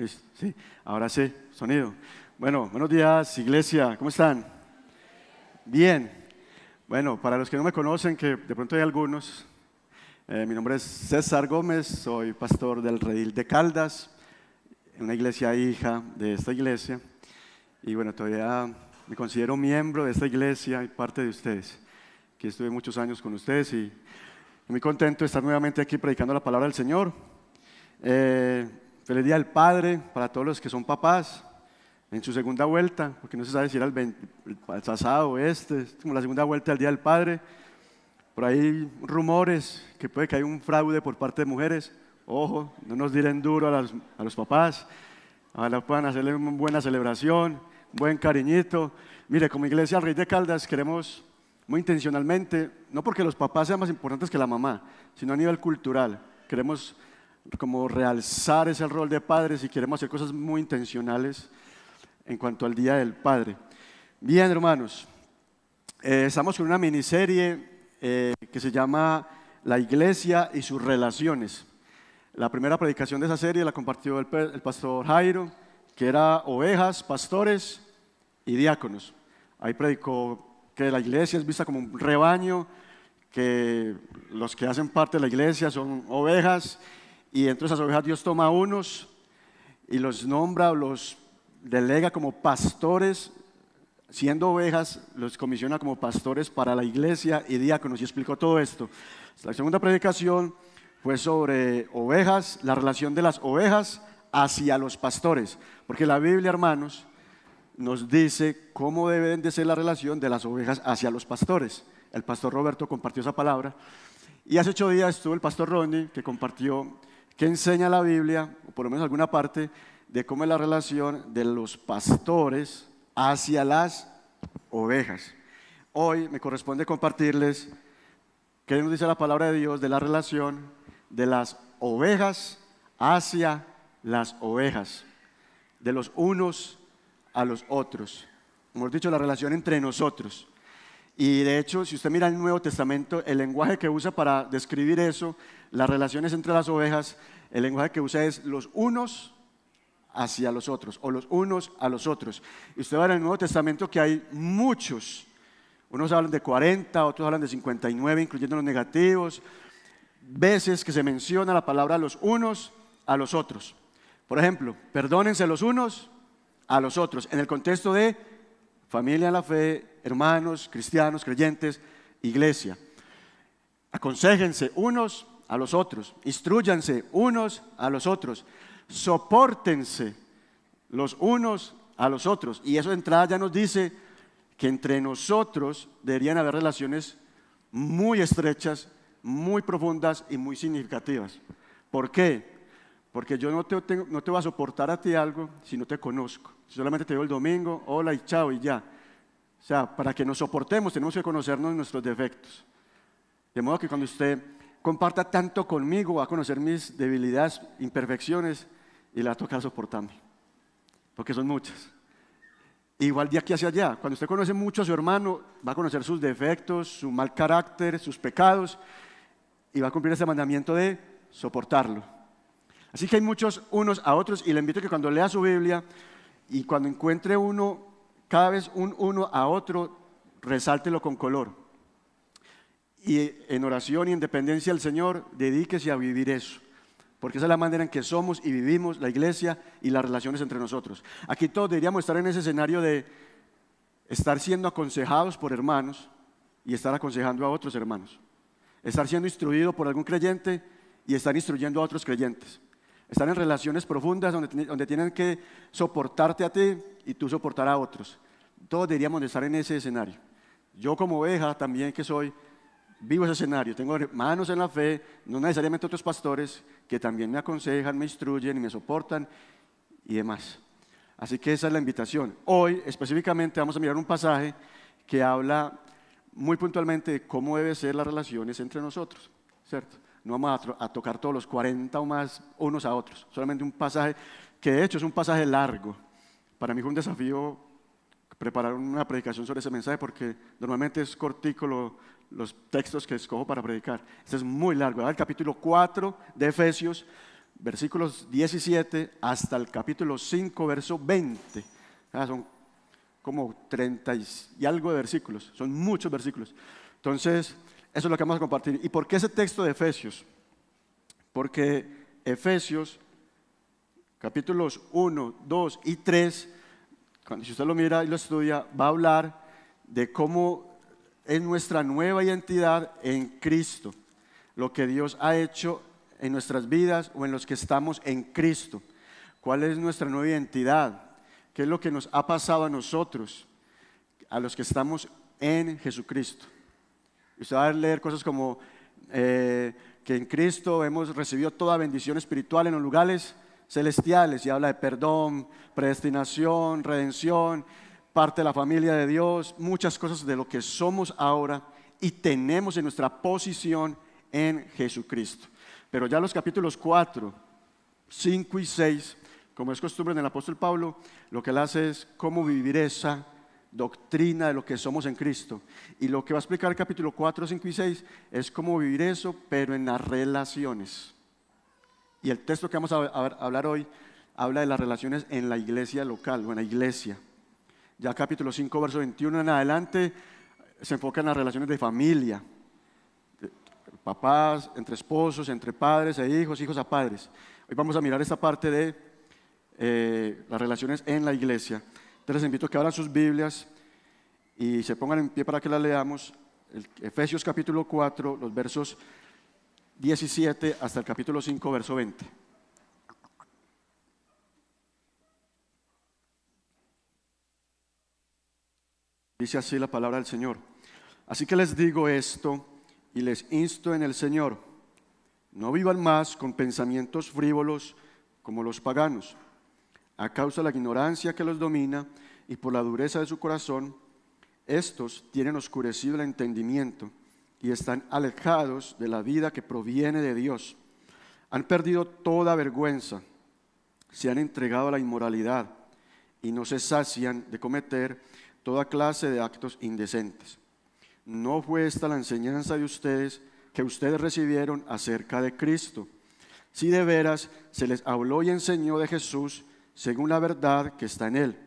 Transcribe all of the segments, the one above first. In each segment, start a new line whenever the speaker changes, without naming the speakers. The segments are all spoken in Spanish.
Sí, ahora sí, sonido. Bueno, buenos días, iglesia, ¿cómo están? Bien. Bueno, para los que no me conocen, que de pronto hay algunos, eh, mi nombre es César Gómez, soy pastor del Redil de Caldas, una iglesia hija de esta iglesia, y bueno, todavía me considero miembro de esta iglesia y parte de ustedes, que estuve muchos años con ustedes y muy contento de estar nuevamente aquí predicando la palabra del Señor. Eh, Feliz Día del Padre para todos los que son papás en su segunda vuelta, porque no se sabe si era el, 20, el pasado o este, es como la segunda vuelta del Día del Padre. Por ahí rumores que puede que haya un fraude por parte de mujeres. Ojo, no nos diren duro a, a los papás. Ojalá puedan hacerle una buena celebración, buen cariñito. Mire, como Iglesia al Rey de Caldas queremos muy intencionalmente, no porque los papás sean más importantes que la mamá, sino a nivel cultural. Queremos como realzar ese rol de padres y queremos hacer cosas muy intencionales en cuanto al Día del Padre. Bien, hermanos, eh, estamos con una miniserie eh, que se llama La Iglesia y sus relaciones. La primera predicación de esa serie la compartió el, el pastor Jairo, que era ovejas, pastores y diáconos. Ahí predicó que la iglesia es vista como un rebaño, que los que hacen parte de la iglesia son ovejas y entre esas ovejas Dios toma unos y los nombra o los delega como pastores, siendo ovejas, los comisiona como pastores para la iglesia y diáconos y explicó todo esto. La segunda predicación fue sobre ovejas, la relación de las ovejas hacia los pastores, porque la Biblia, hermanos, nos dice cómo deben de ser la relación de las ovejas hacia los pastores. El pastor Roberto compartió esa palabra. Y hace ocho días estuvo el pastor Ronnie que compartió que enseña la Biblia, o por lo menos alguna parte, de cómo es la relación de los pastores hacia las ovejas. Hoy me corresponde compartirles qué nos dice la palabra de Dios de la relación de las ovejas hacia las ovejas, de los unos a los otros. Hemos dicho la relación entre nosotros. Y de hecho, si usted mira el Nuevo Testamento, el lenguaje que usa para describir eso, las relaciones entre las ovejas, el lenguaje que usa es los unos hacia los otros o los unos a los otros. Y usted va en el Nuevo Testamento que hay muchos. Unos hablan de 40, otros hablan de 59, incluyendo los negativos. Veces que se menciona la palabra los unos a los otros. Por ejemplo, perdónense los unos a los otros, en el contexto de familia en la fe, hermanos, cristianos, creyentes, iglesia. Aconsejense unos a los otros, instruyanse unos a los otros, soportense los unos a los otros. Y eso de entrada ya nos dice que entre nosotros deberían haber relaciones muy estrechas, muy profundas y muy significativas. ¿Por qué? Porque yo no te, no te voy a soportar a ti algo si no te conozco. solamente te veo el domingo, hola y chao y ya. O sea, para que nos soportemos tenemos que conocernos nuestros defectos. De modo que cuando usted comparta tanto conmigo, va a conocer mis debilidades, imperfecciones y la va a tocar soportarme. Porque son muchas. Igual de aquí hacia allá, cuando usted conoce mucho a su hermano, va a conocer sus defectos, su mal carácter, sus pecados y va a cumplir ese mandamiento de soportarlo. Así que hay muchos unos a otros y le invito a que cuando lea su Biblia y cuando encuentre uno cada vez un uno a otro, resáltelo con color. Y en oración y en dependencia del Señor, dedíquese a vivir eso. Porque esa es la manera en que somos y vivimos la iglesia y las relaciones entre nosotros. Aquí todos deberíamos estar en ese escenario de estar siendo aconsejados por hermanos y estar aconsejando a otros hermanos. Estar siendo instruido por algún creyente y estar instruyendo a otros creyentes. Estar en relaciones profundas donde, donde tienen que soportarte a ti y tú soportar a otros. Todos deberíamos de estar en ese escenario. Yo como oveja también que soy, vivo ese escenario. Tengo hermanos en la fe, no necesariamente otros pastores, que también me aconsejan, me instruyen y me soportan y demás. Así que esa es la invitación. Hoy específicamente vamos a mirar un pasaje que habla muy puntualmente de cómo deben ser las relaciones entre nosotros, ¿cierto? No vamos a, a, tocar todos los 40 o más unos a otros, solamente un pasaje que de hecho es un pasaje largo, para mí fue un desafío preparar una predicación sobre ese mensaje porque normalmente es cortico los textos que escojo para predicar. Este es muy largo. El capítulo 4 de Efesios, versículos 17 hasta el capítulo 5, verso 20. Ah, son como 30 y algo de versículos, son muchos versículos. Entonces, eso es lo que vamos a compartir. ¿Y por qué ese texto de Efesios? Porque Efesios, capítulos 1, 2 y 3, cuando si usted lo mira y lo estudia, va a hablar de cómo es nuestra nueva identidad en Cristo, lo que Dios ha hecho en nuestras vidas o en los que estamos en Cristo. ¿Cuál es nuestra nueva identidad? ¿Qué es lo que nos ha pasado a nosotros, a los que estamos en Jesucristo? Usted va a leer cosas como eh, que en Cristo hemos recibido toda bendición espiritual en los lugares celestiales y habla de perdón, predestinación, redención, parte de la familia de Dios, muchas cosas de lo que somos ahora y tenemos en nuestra posición en Jesucristo. Pero ya los capítulos 4, 5 y 6, como es costumbre en el apóstol Pablo, lo que él hace es cómo vivir esa doctrina de lo que somos en Cristo. Y lo que va a explicar el capítulo 4, 5 y 6 es cómo vivir eso, pero en las relaciones. Y el texto que vamos a hablar hoy habla de las relaciones en la iglesia local o en la iglesia. Ya capítulo 5, verso 21 en adelante se enfoca en las relaciones de familia, papás, entre esposos, entre padres e hijos, hijos a padres. Hoy vamos a mirar esta parte de eh, las relaciones en la iglesia. Entonces les invito a que abran sus Biblias y se pongan en pie para que la leamos. Efesios capítulo 4, los versos 17 hasta el capítulo 5, verso 20. Dice así la palabra del Señor. Así que les digo esto y les insto en el Señor, no vivan más con pensamientos frívolos como los paganos, a causa de la ignorancia que los domina y por la dureza de su corazón, estos tienen oscurecido el entendimiento y están alejados de la vida que proviene de Dios. Han perdido toda vergüenza, se han entregado a la inmoralidad y no se sacian de cometer toda clase de actos indecentes. No fue esta la enseñanza de ustedes que ustedes recibieron acerca de Cristo. Si de veras se les habló y enseñó de Jesús según la verdad que está en él.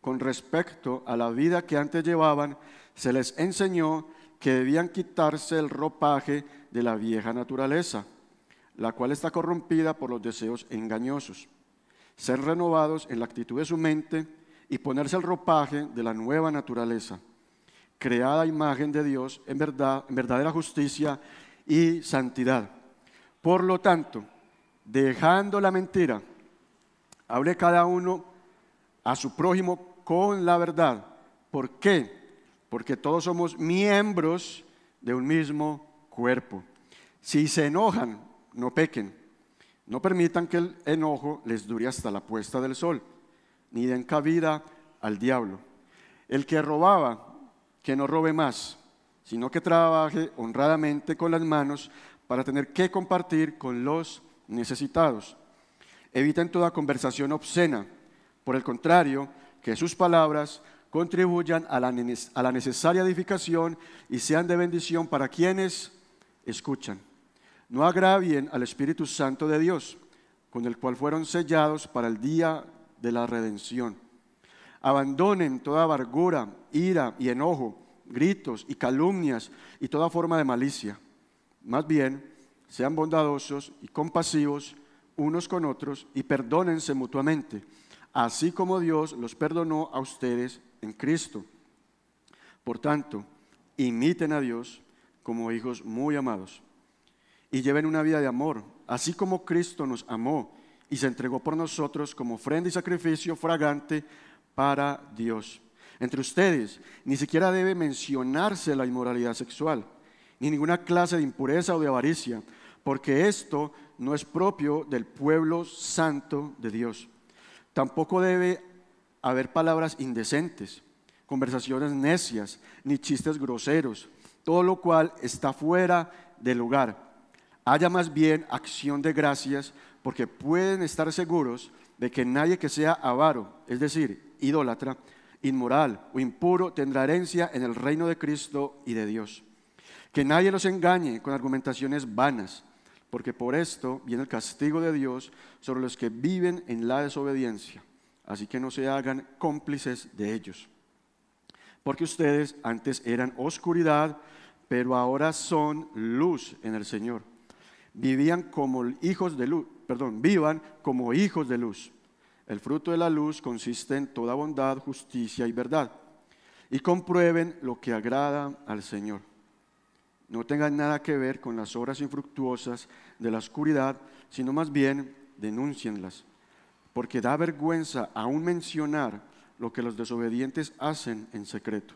Con respecto a la vida que antes llevaban, se les enseñó que debían quitarse el ropaje de la vieja naturaleza, la cual está corrompida por los deseos engañosos, ser renovados en la actitud de su mente y ponerse el ropaje de la nueva naturaleza, creada imagen de Dios en, verdad, en verdadera justicia y santidad. Por lo tanto, dejando la mentira, hable cada uno a su prójimo con la verdad. ¿Por qué? porque todos somos miembros de un mismo cuerpo. Si se enojan, no pequen. No permitan que el enojo les dure hasta la puesta del sol, ni den cabida al diablo. El que robaba, que no robe más, sino que trabaje honradamente con las manos para tener que compartir con los necesitados. Eviten toda conversación obscena. Por el contrario, que sus palabras contribuyan a la, necesaria edificación y sean de bendición para quienes escuchan. No agravien al Espíritu Santo de Dios, con el cual fueron sellados para el día de la redención. Abandonen toda amargura, ira y enojo, gritos y calumnias y toda forma de malicia. Más bien, sean bondadosos y compasivos unos con otros y perdónense mutuamente, así como Dios los perdonó a ustedes en Cristo. Por tanto, imiten a Dios como hijos muy amados y lleven una vida de amor, así como Cristo nos amó y se entregó por nosotros como ofrenda y sacrificio fragante para Dios. Entre ustedes ni siquiera debe mencionarse la inmoralidad sexual, ni ninguna clase de impureza o de avaricia, porque esto no es propio del pueblo santo de Dios. Tampoco debe haber palabras indecentes, conversaciones necias, ni chistes groseros, todo lo cual está fuera del lugar. Haya más bien acción de gracias, porque pueden estar seguros de que nadie que sea avaro, es decir, idólatra, inmoral o impuro, tendrá herencia en el reino de Cristo y de Dios. Que nadie los engañe con argumentaciones vanas porque por esto viene el castigo de Dios sobre los que viven en la desobediencia. Así que no se hagan cómplices de ellos. Porque ustedes antes eran oscuridad, pero ahora son luz en el Señor. Vivían como hijos de luz, perdón, vivan como hijos de luz. El fruto de la luz consiste en toda bondad, justicia y verdad. Y comprueben lo que agrada al Señor no tengan nada que ver con las obras infructuosas de la oscuridad, sino más bien denúncienlas, porque da vergüenza aún mencionar lo que los desobedientes hacen en secreto.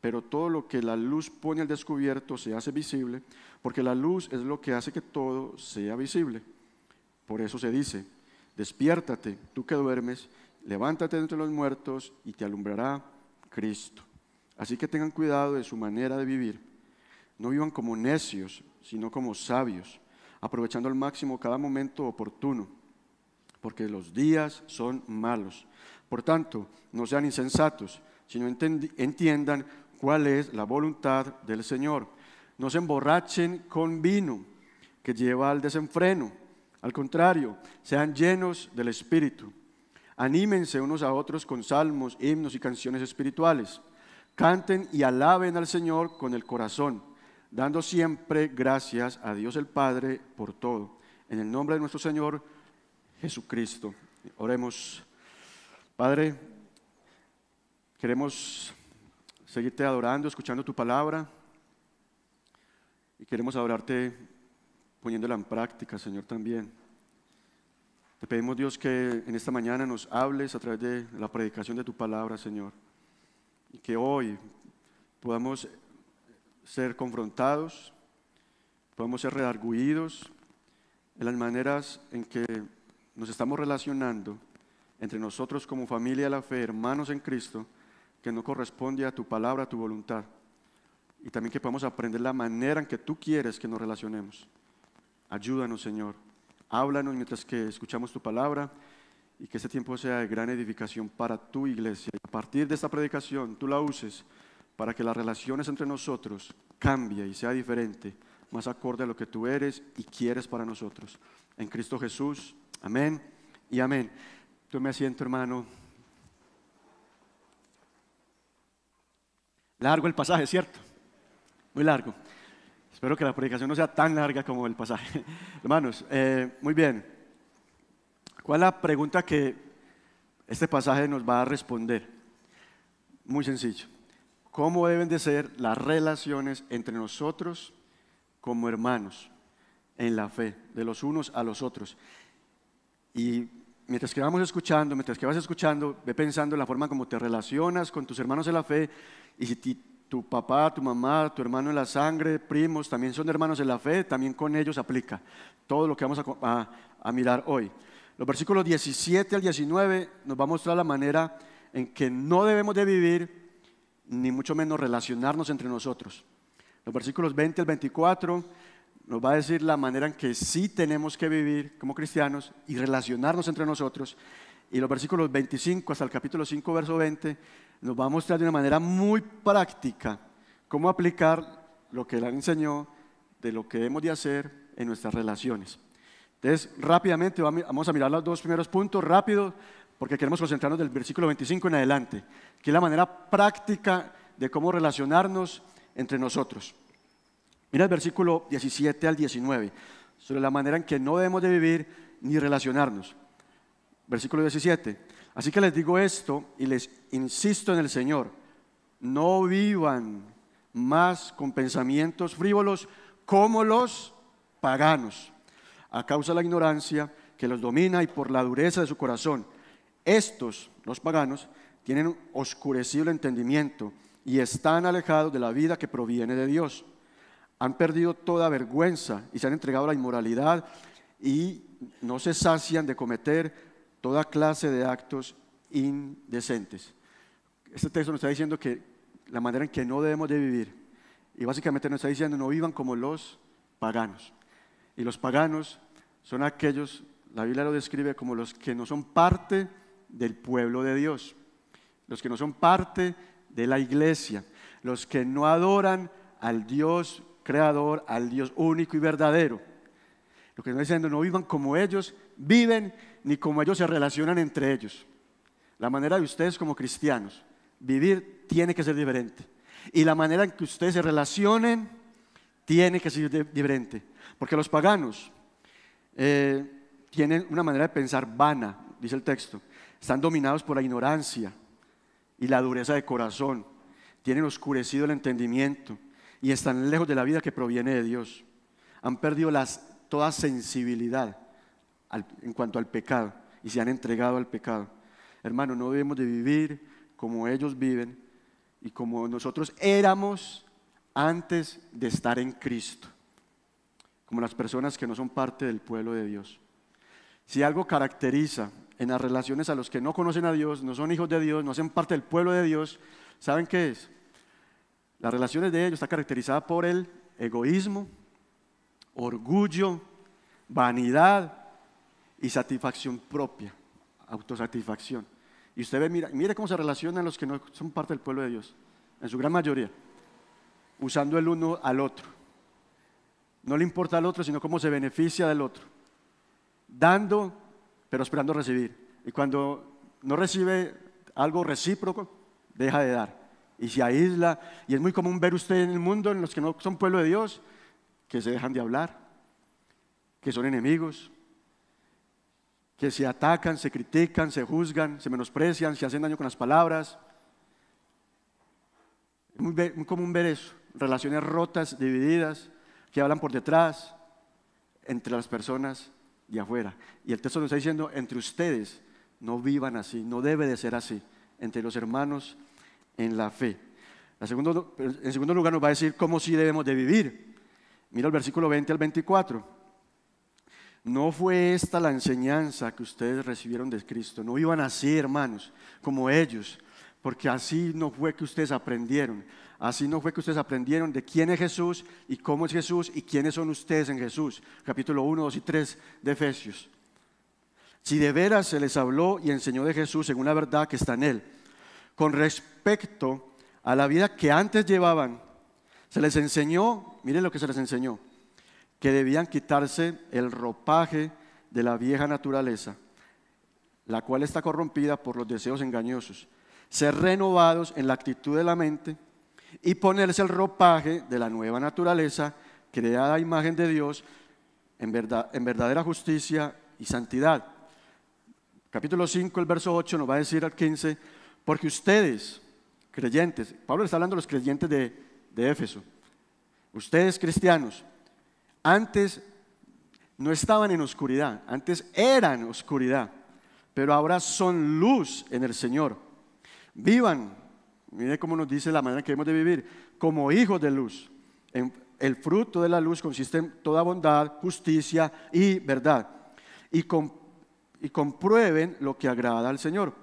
Pero todo lo que la luz pone al descubierto se hace visible, porque la luz es lo que hace que todo sea visible. Por eso se dice, despiértate, tú que duermes, levántate entre los muertos y te alumbrará Cristo. Así que tengan cuidado de su manera de vivir no vivan como necios, sino como sabios, aprovechando al máximo cada momento oportuno, porque los días son malos. Por tanto, no sean insensatos, sino entiendan cuál es la voluntad del Señor. No se emborrachen con vino que lleva al desenfreno. Al contrario, sean llenos del Espíritu. Anímense unos a otros con salmos, himnos y canciones espirituales. Canten y alaben al Señor con el corazón dando siempre gracias a Dios el Padre por todo. En el nombre de nuestro Señor Jesucristo. Oremos. Padre, queremos seguirte adorando, escuchando tu palabra. Y queremos adorarte poniéndola en práctica, Señor, también. Te pedimos, Dios, que en esta mañana nos hables a través de la predicación de tu palabra, Señor. Y que hoy podamos ser confrontados, podemos ser redarguidos en las maneras en que nos estamos relacionando entre nosotros como familia de la fe, hermanos en Cristo, que no corresponde a tu palabra, a tu voluntad. Y también que podamos aprender la manera en que tú quieres que nos relacionemos. Ayúdanos, Señor. Háblanos mientras que escuchamos tu palabra y que este tiempo sea de gran edificación para tu iglesia. Y a partir de esta predicación, tú la uses para que las relaciones entre nosotros cambie y sea diferente, más acorde a lo que tú eres y quieres para nosotros. En Cristo Jesús, amén y amén. Tú me asiento, hermano. Largo el pasaje, ¿cierto? Muy largo. Espero que la predicación no sea tan larga como el pasaje. Hermanos, eh, muy bien. ¿Cuál es la pregunta que este pasaje nos va a responder? Muy sencillo cómo deben de ser las relaciones entre nosotros como hermanos en la fe, de los unos a los otros. Y mientras que vamos escuchando, mientras que vas escuchando, ve pensando en la forma como te relacionas con tus hermanos en la fe y si tu papá, tu mamá, tu hermano en la sangre, primos, también son hermanos en la fe, también con ellos aplica todo lo que vamos a, a mirar hoy. Los versículos 17 al 19 nos va a mostrar la manera en que no debemos de vivir ni mucho menos relacionarnos entre nosotros. Los versículos 20 al 24 nos va a decir la manera en que sí tenemos que vivir como cristianos y relacionarnos entre nosotros. Y los versículos 25 hasta el capítulo 5, verso 20, nos va a mostrar de una manera muy práctica cómo aplicar lo que él enseñó de lo que debemos de hacer en nuestras relaciones. Entonces, rápidamente vamos a mirar los dos primeros puntos, rápido, porque queremos concentrarnos del versículo 25 en adelante, que es la manera práctica de cómo relacionarnos entre nosotros. Mira el versículo 17 al 19, sobre la manera en que no debemos de vivir ni relacionarnos. Versículo 17. Así que les digo esto y les insisto en el Señor, no vivan más con pensamientos frívolos como los paganos, a causa de la ignorancia que los domina y por la dureza de su corazón estos, los paganos, tienen oscurecido el entendimiento y están alejados de la vida que proviene de Dios. Han perdido toda vergüenza y se han entregado a la inmoralidad y no se sacian de cometer toda clase de actos indecentes. Este texto nos está diciendo que la manera en que no debemos de vivir, y básicamente nos está diciendo no vivan como los paganos. Y los paganos son aquellos, la Biblia lo describe como los que no son parte del pueblo de Dios, los que no son parte de la iglesia, los que no adoran al Dios creador, al Dios único y verdadero. Lo que está diciendo, no vivan como ellos viven, ni como ellos se relacionan entre ellos. La manera de ustedes como cristianos vivir tiene que ser diferente. Y la manera en que ustedes se relacionen tiene que ser diferente. Porque los paganos eh, tienen una manera de pensar vana, dice el texto. Están dominados por la ignorancia y la dureza de corazón. Tienen oscurecido el entendimiento y están lejos de la vida que proviene de Dios. Han perdido toda sensibilidad en cuanto al pecado y se han entregado al pecado. Hermano, no debemos de vivir como ellos viven y como nosotros éramos antes de estar en Cristo, como las personas que no son parte del pueblo de Dios. Si algo caracteriza en las relaciones a los que no conocen a Dios, no son hijos de Dios, no hacen parte del pueblo de Dios, ¿saben qué es? Las relaciones de ellos están caracterizadas por el egoísmo, orgullo, vanidad y satisfacción propia, autosatisfacción. Y usted ve, mira, mire cómo se relacionan los que no son parte del pueblo de Dios, en su gran mayoría, usando el uno al otro. No le importa al otro, sino cómo se beneficia del otro dando, pero esperando recibir. Y cuando no recibe algo recíproco, deja de dar. Y se aísla. Y es muy común ver usted en el mundo, en los que no son pueblo de Dios, que se dejan de hablar, que son enemigos, que se atacan, se critican, se juzgan, se menosprecian, se hacen daño con las palabras. Es muy, muy común ver eso, relaciones rotas, divididas, que hablan por detrás entre las personas y afuera. Y el texto nos está diciendo, entre ustedes no vivan así, no debe de ser así, entre los hermanos en la fe. en segundo lugar nos va a decir cómo sí debemos de vivir. Mira el versículo 20 al 24. No fue esta la enseñanza que ustedes recibieron de Cristo. No iban así, hermanos, como ellos, porque así no fue que ustedes aprendieron. Así no fue que ustedes aprendieron de quién es Jesús y cómo es Jesús y quiénes son ustedes en Jesús. Capítulo 1, 2 y 3 de Efesios. Si de veras se les habló y enseñó de Jesús según la verdad que está en él, con respecto a la vida que antes llevaban, se les enseñó, miren lo que se les enseñó, que debían quitarse el ropaje de la vieja naturaleza, la cual está corrompida por los deseos engañosos, ser renovados en la actitud de la mente y ponerse el ropaje de la nueva naturaleza, creada a imagen de Dios, en, verdad, en verdadera justicia y santidad. Capítulo 5, el verso 8 nos va a decir al 15, porque ustedes, creyentes, Pablo está hablando de los creyentes de, Éfeso, ustedes cristianos, antes no estaban en oscuridad, antes eran oscuridad, pero ahora son luz en el Señor. Vivan Mire cómo nos dice la manera que debemos de vivir, como hijos de luz. el fruto de la luz consiste en toda bondad, justicia y verdad. Y comprueben lo que agrada al Señor.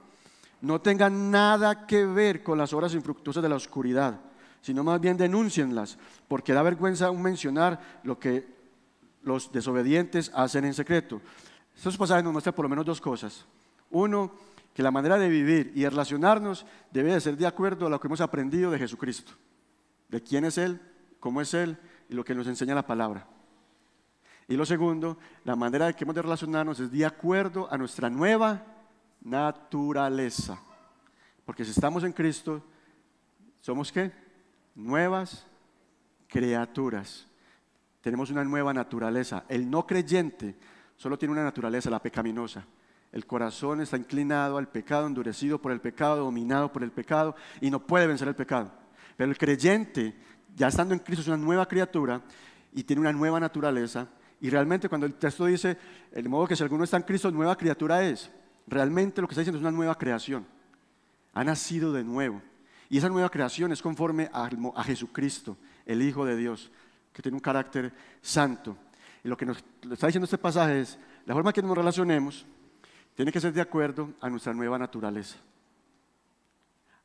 No tengan nada que ver con las obras infructuosas de la oscuridad, sino más bien denúncienlas, porque da vergüenza aún mencionar lo que los desobedientes hacen en secreto. Estos pasajes nos muestran por lo menos dos cosas. Uno, que la manera de vivir y de relacionarnos debe de ser de acuerdo a lo que hemos aprendido de Jesucristo, de quién es Él, cómo es Él y lo que nos enseña la palabra. Y lo segundo, la manera de que hemos de relacionarnos es de acuerdo a nuestra nueva naturaleza. Porque si estamos en Cristo, ¿somos qué? Nuevas criaturas. Tenemos una nueva naturaleza. El no creyente solo tiene una naturaleza, la pecaminosa. El corazón está inclinado al pecado, endurecido por el pecado, dominado por el pecado y no puede vencer el pecado. Pero el creyente, ya estando en Cristo, es una nueva criatura y tiene una nueva naturaleza. Y realmente cuando el texto dice, el modo que si alguno está en Cristo, nueva criatura es, realmente lo que está diciendo es una nueva creación. Ha nacido de nuevo. Y esa nueva creación es conforme a, Jesucristo, el Hijo de Dios, que tiene un carácter santo. Y lo que nos está diciendo este pasaje es, la forma que nos relacionemos tiene que ser de acuerdo a nuestra nueva naturaleza,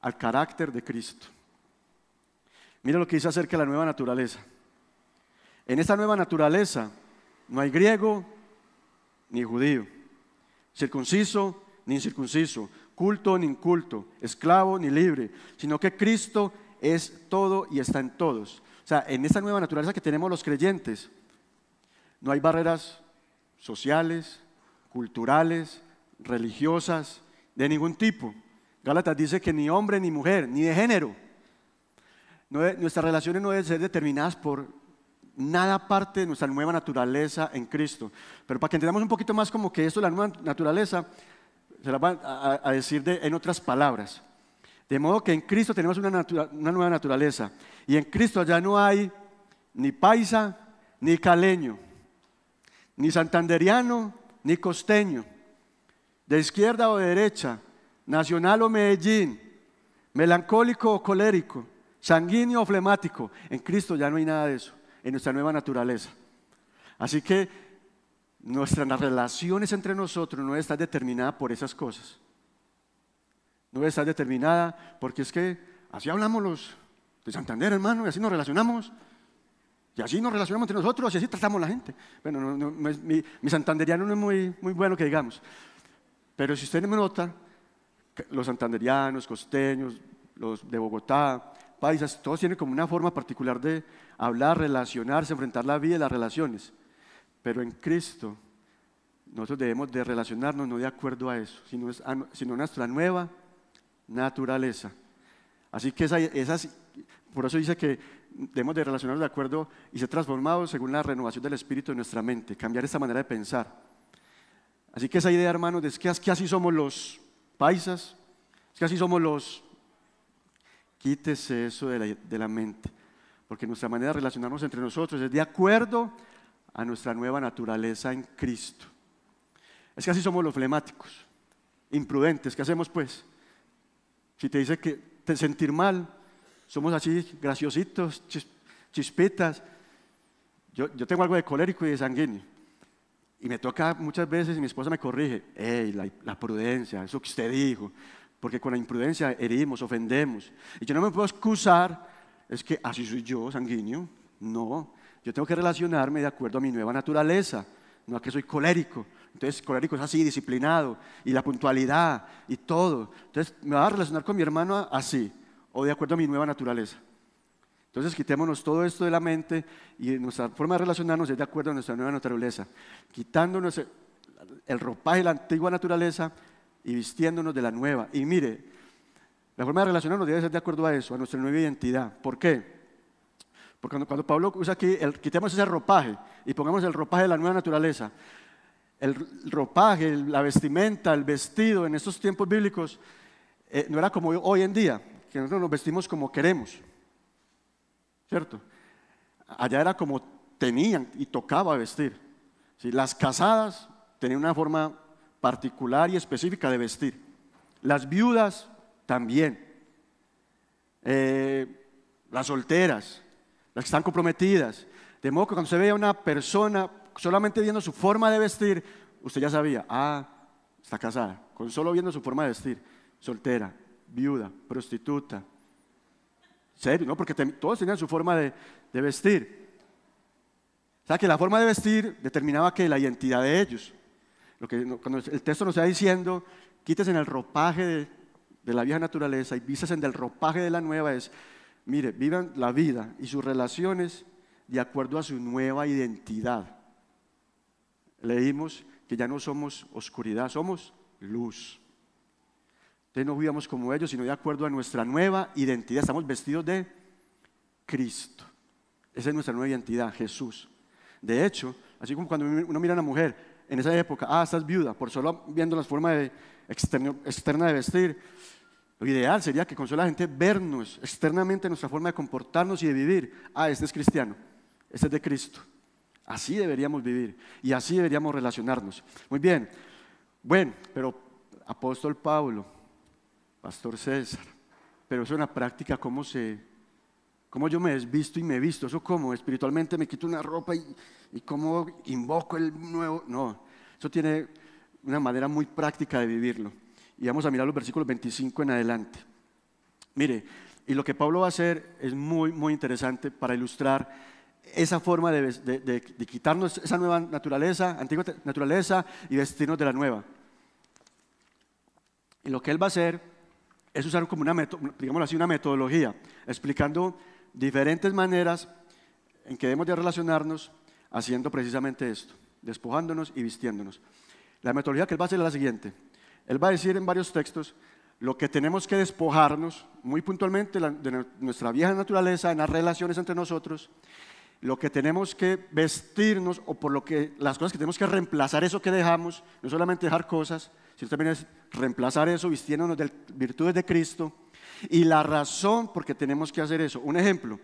al carácter de Cristo. Mira lo que dice acerca de la nueva naturaleza. En esta nueva naturaleza no hay griego ni judío, circunciso ni incircunciso, culto ni inculto, esclavo ni libre, sino que Cristo es todo y está en todos. O sea, en esta nueva naturaleza que tenemos los creyentes, no hay barreras sociales, culturales, religiosas, de ningún tipo. Gálatas dice que ni hombre ni mujer, ni de género. nuestras relaciones no deben ser determinadas por nada aparte de nuestra nueva naturaleza en Cristo. Pero para que entendamos un poquito más como que esto es la nueva naturaleza, se la van a, decir en otras palabras. De modo que en Cristo tenemos una, una nueva naturaleza. Y en Cristo ya no hay ni paisa, ni caleño, ni santanderiano, ni costeño, de izquierda o de derecha, nacional o Medellín, melancólico o colérico, sanguíneo o flemático. En Cristo ya no hay nada de eso, en nuestra nueva naturaleza. Así que nuestras relaciones entre nosotros no están determinadas por esas cosas. No está determinada porque es que así hablamos los de Santander, hermano, y así nos relacionamos. Y así nos relacionamos entre nosotros y así tratamos a la gente. Bueno, mi, mi, santanderiano no es muy, muy bueno que digamos. Pero si usted me nota, los santanderianos, costeños, los de Bogotá, paisas, todos tienen como una forma particular de hablar, relacionarse, enfrentar la vida y las relaciones. Pero en Cristo nosotros debemos de relacionarnos no de acuerdo a eso, sino, a, sino nuestra nueva naturaleza. Así que esas, por eso dice que debemos de relacionarnos de acuerdo y ser transformados según la renovación del espíritu de nuestra mente, cambiar esta manera de pensar. Así que esa idea, hermanos, es que, así somos los paisas, es que así somos los... Quítese eso de la mente, porque nuestra manera de relacionarnos entre nosotros es de acuerdo a nuestra nueva naturaleza en Cristo. Es que así somos los flemáticos, imprudentes. ¿Qué hacemos pues? Si te dice que te sentir mal, somos así graciositos, chispitas. Yo, tengo algo de colérico y de sanguíneo. Y me toca muchas veces y mi esposa me corrige, hey, la, prudencia, eso que usted dijo, porque con la imprudencia herimos, ofendemos. Y yo no me puedo excusar, es que así soy yo, sanguíneo. No, yo tengo que relacionarme de acuerdo a mi nueva naturaleza, no a que soy colérico. Entonces, colérico es así, disciplinado, y la puntualidad, y todo. Entonces, me va a relacionar con mi hermano así o de acuerdo a mi nueva naturaleza. Entonces quitémonos todo esto de la mente y nuestra forma de relacionarnos es de acuerdo a nuestra nueva naturaleza, quitándonos el ropaje de la antigua naturaleza y vistiéndonos de la nueva. Y mire, la forma de relacionarnos debe ser de acuerdo a eso, a nuestra nueva identidad. ¿Por qué? Porque cuando, Pablo usa aquí, el, quitemos ese ropaje y pongamos el ropaje de la nueva naturaleza. El ropaje, la vestimenta, el vestido en estos tiempos bíblicos eh, no era como hoy en día que nosotros nos vestimos como queremos, ¿cierto? Allá era como tenían y tocaba vestir. Las casadas tenían una forma particular y específica de vestir. Las viudas también. Eh, las solteras, las que están comprometidas. De modo que cuando se veía una persona solamente viendo su forma de vestir, usted ya sabía, ah, está casada, con solo viendo su forma de vestir, soltera viuda, prostituta. Serio, ¿no? Porque todos tenían su forma de, vestir. O sea, que la forma de vestir determinaba que la identidad de ellos. Lo que cuando el texto nos está diciendo, quítese en el ropaje de, de la vieja naturaleza y vístase en el ropaje de la nueva, es, mire, vivan la vida y sus relaciones de acuerdo a su nueva identidad. Leímos que ya no somos oscuridad, somos luz. Entonces no vivíamos como ellos, sino de acuerdo a nuestra nueva identidad. Estamos vestidos de Cristo. Esa es nuestra nueva identidad, Jesús. De hecho, así como cuando uno mira a una mujer en esa época, ah, estás viuda, por solo viendo la forma de externa de vestir, lo ideal sería que con solo la gente vernos externamente nuestra forma de comportarnos y de vivir. Ah, este es cristiano, este es de Cristo. Así deberíamos vivir y así deberíamos relacionarnos. Muy bien. Bueno, pero apóstol Pablo, Pastor César, pero es una práctica, ¿cómo, se, cómo yo me desvisto y me visto? ¿Eso cómo? Espiritualmente me quito una ropa y, y cómo invoco el nuevo... No, eso tiene una manera muy práctica de vivirlo. Y vamos a mirar los versículos 25 en adelante. Mire, y lo que Pablo va a hacer es muy, muy interesante para ilustrar esa forma de, de, quitarnos esa nueva naturaleza, antigua naturaleza, y vestirnos de la nueva. Y lo que él va a hacer es usar como una, digamos así, una metodología, explicando diferentes maneras en que debemos de relacionarnos haciendo precisamente esto. despojándonos y vistiéndonos. La metodología que él va a hacer es la siguiente. Él va a decir en varios textos lo que tenemos que despojarnos muy puntualmente de nuestra vieja naturaleza en las relaciones entre nosotros, lo que tenemos que vestirnos o por lo que las cosas que tenemos que reemplazar eso que dejamos, no solamente dejar cosas, sino también es reemplazar eso vistiéndonos de virtudes de Cristo y la razón por qué tenemos que hacer eso. Un ejemplo,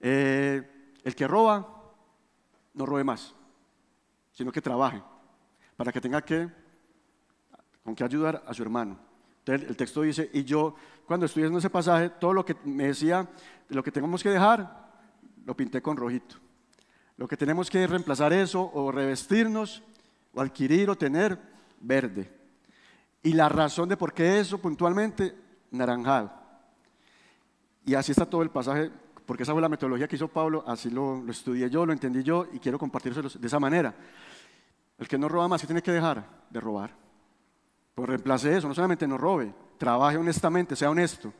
eh, el que roba, no robe más, sino que trabaje para que tenga que, con qué ayudar a su hermano. Entonces el texto dice, y yo cuando estoy en ese pasaje, todo lo que me decía, lo que tenemos que dejar, lo pinté con rojito. Lo que tenemos que reemplazar eso o revestirnos o adquirir o tener verde. Y la razón de por qué eso puntualmente, naranjado. Y así está todo el pasaje, porque esa fue la metodología que hizo Pablo, así lo, lo estudié yo, lo entendí yo y quiero compartírselo de esa manera. El que no roba más, ¿qué tiene que dejar? De robar. Pues reemplace eso, no solamente no robe, trabaje honestamente, sea honesto.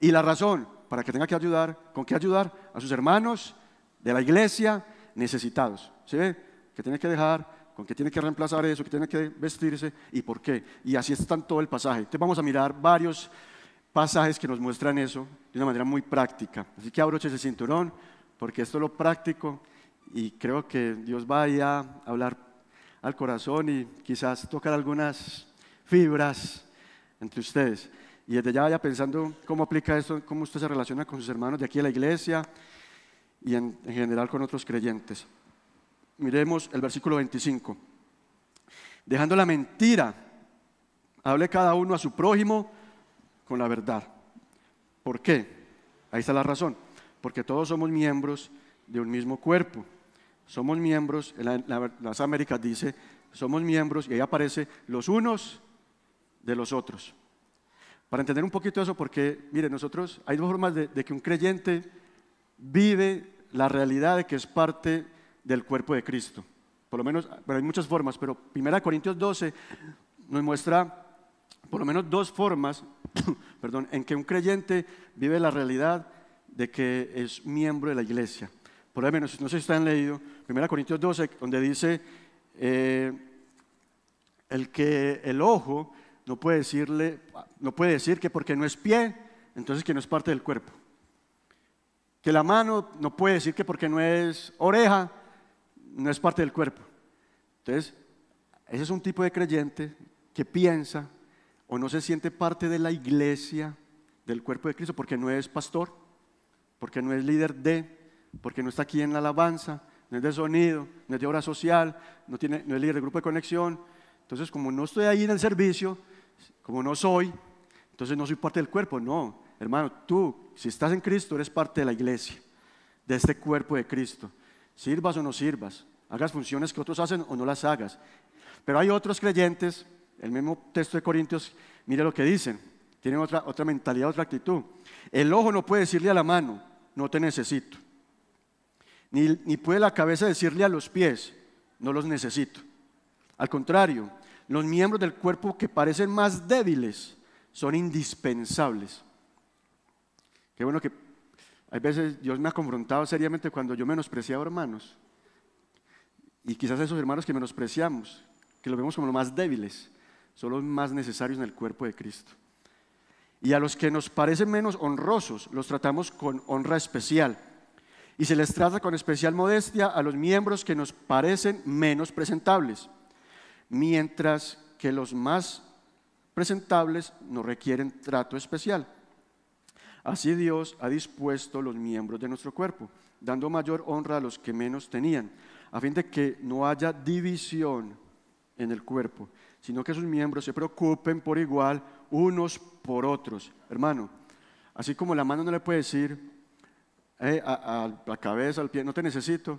Y la razón, para que tenga que ayudar, ¿con qué ayudar? A sus hermanos de la iglesia necesitados. ¿Sí ve? Que tiene que dejar, con qué tiene que reemplazar eso, que tiene que vestirse y por qué. Y así está en todo el pasaje. Vamos a mirar varios pasajes que nos muestran eso de una manera muy práctica. Así que abroche ese cinturón, porque esto es lo práctico y creo que Dios va a hablar al corazón y quizás tocar algunas fibras entre ustedes. Y desde ya vaya pensando cómo aplica esto, cómo usted se relaciona con sus hermanos de aquí a la iglesia y en, general con otros creyentes. Miremos el versículo 25. Dejando la mentira, hable cada uno a su prójimo con la verdad. ¿Por qué? Ahí está la razón. Porque todos somos miembros de un mismo cuerpo. Somos miembros, en, las Américas dice, somos miembros, y ahí aparece los unos de los otros. Para entender un poquito eso, porque, mire, nosotros hay dos formas de, que un creyente vive la realidad de que es parte del cuerpo de Cristo. Por lo menos, pero hay muchas formas, pero 1 Corintios 12 nos muestra por lo menos dos formas, perdón, en que un creyente vive la realidad de que es miembro de la iglesia. Por lo menos, no sé si ustedes han leído 1 Corintios 12, donde dice eh, el que el ojo no puede, decirle, no puede decir que porque no es pie, entonces que no es parte del cuerpo. Que la mano no puede decir que porque no es oreja, no es parte del cuerpo. Entonces, ese es un tipo de creyente que piensa o no se siente parte de la iglesia, del cuerpo de Cristo, porque no es pastor, porque no es líder de, porque no está aquí en la alabanza, no es de sonido, no es de obra social, no, es líder de grupo de conexión. Entonces, como no estoy ahí en el servicio, como no soy, entonces no soy parte del cuerpo. No, hermano, tú, si estás en Cristo, eres parte de la iglesia, de este cuerpo de Cristo. Sirvas o no sirvas, hagas funciones que otros hacen o no las hagas. Pero hay otros creyentes, el mismo texto de Corintios, mire lo que dicen, tienen otra, otra mentalidad, otra actitud. El ojo no puede decirle a la mano, no te necesito. Ni, puede la cabeza decirle a los pies, no los necesito. Al contrario, los miembros del cuerpo que parecen más débiles son indispensables. Qué bueno que hay veces Dios me ha confrontado seriamente cuando yo menospreciaba hermanos. Y quizás esos hermanos que menospreciamos, que los vemos como los más débiles, son los más necesarios en el cuerpo de Cristo. Y a los que nos parecen menos honrosos, los tratamos con honra especial. Y se les trata con especial modestia a los miembros que nos parecen menos presentables mientras que los más presentables no requieren trato especial. Así Dios ha dispuesto los miembros de nuestro cuerpo, dando mayor honra a los que menos tenían, a fin de que no haya división en el cuerpo, sino que sus miembros se preocupen por igual unos por otros. Hermano, así como la mano no le puede decir eh, a, la cabeza, al pie, no te necesito,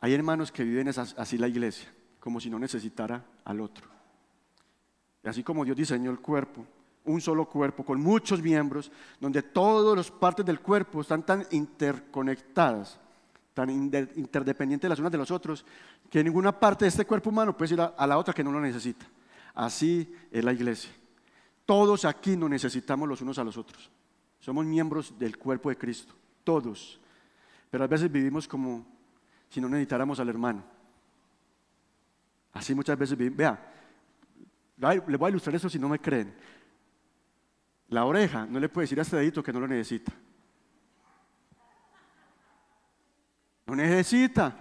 hay hermanos que viven así la iglesia como si no necesitara al otro. Y así como Dios diseñó el cuerpo, un solo cuerpo con muchos miembros, donde todas las partes del cuerpo están tan interconectadas, tan interdependientes las unas de las otras, que ninguna parte de este cuerpo humano puede ir a, la otra que no lo necesita. Así es la iglesia. Todos aquí nos necesitamos los unos a los otros. Somos miembros del cuerpo de Cristo, todos. Pero a veces vivimos como si no necesitáramos al hermano. Así muchas veces, vea, le voy a ilustrar eso si no me creen. La oreja no le puede decir a este dedito que no lo necesita. No necesita.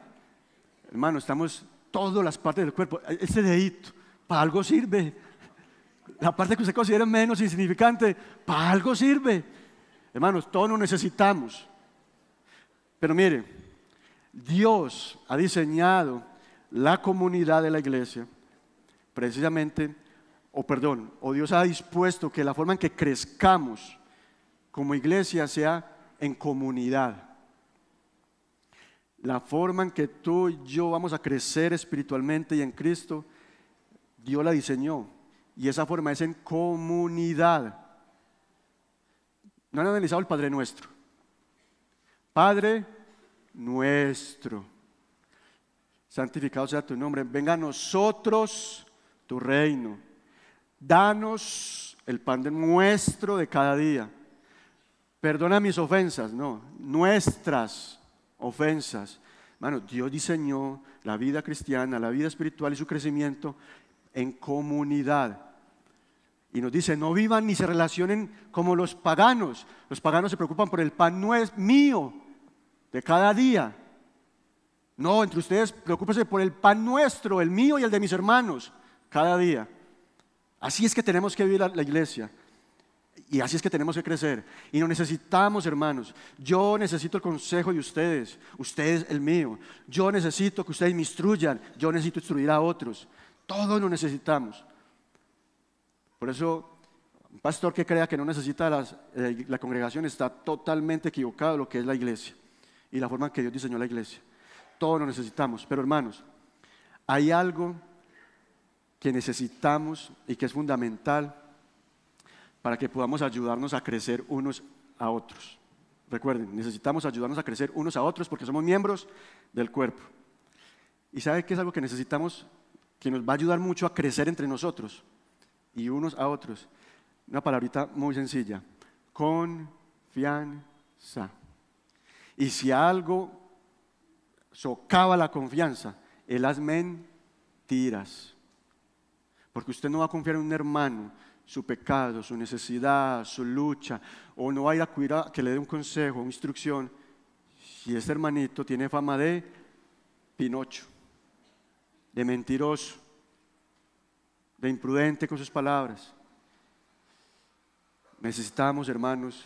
Hermano, estamos todas las partes del cuerpo. Ese dedito, para algo sirve. La parte que usted considera menos insignificante, para algo sirve. Hermanos, todos lo necesitamos. Pero mire, Dios ha diseñado la comunidad de la iglesia precisamente, o perdón, o Dios ha dispuesto que la forma en que crezcamos como iglesia sea en comunidad. La forma en que tú y yo vamos a crecer espiritualmente y en Cristo, Dios la diseñó. Y esa forma es en comunidad. ¿No han analizado el Padre Nuestro? Padre nuestro. Santificado sea tu nombre. Venga a nosotros tu reino. Danos el pan de nuestro de cada día. Perdona mis ofensas, no, nuestras ofensas. Hermano, Dios diseñó la vida cristiana, la vida espiritual y su crecimiento en comunidad. Y nos dice, no vivan ni se relacionen como los paganos. Los paganos se preocupan por el pan no es mío de cada día. No, entre ustedes preocúpense por el pan nuestro, el mío y el de mis hermanos, cada día. Así es que tenemos que vivir la, la iglesia. Y así es que tenemos que crecer. Y nos necesitamos, hermanos. Yo necesito el consejo de ustedes, ustedes el mío. Yo necesito que ustedes me instruyan. Yo necesito instruir a otros. Todos lo necesitamos. Por eso, un pastor que crea que no necesita eh, la congregación está totalmente equivocado de lo que es la iglesia y la forma que Dios diseñó la iglesia. Todos lo necesitamos. Pero hermanos, hay algo que necesitamos y que es fundamental para que podamos ayudarnos a crecer unos a otros. Recuerden, necesitamos ayudarnos a crecer unos a otros porque somos miembros del cuerpo. ¿Y sabe qué es algo que necesitamos que nos va a ayudar mucho a crecer entre nosotros y unos a otros? Una palabrita muy sencilla, confianza. Y si algo socava la confianza, es las mentiras. Porque usted no va a confiar en un hermano su pecado, su necesidad, su lucha, o no va a ir a cuidar que le dé un consejo, una instrucción, si este hermanito tiene fama de Pinocho, de mentiroso, de imprudente con sus palabras. Necesitamos, hermanos,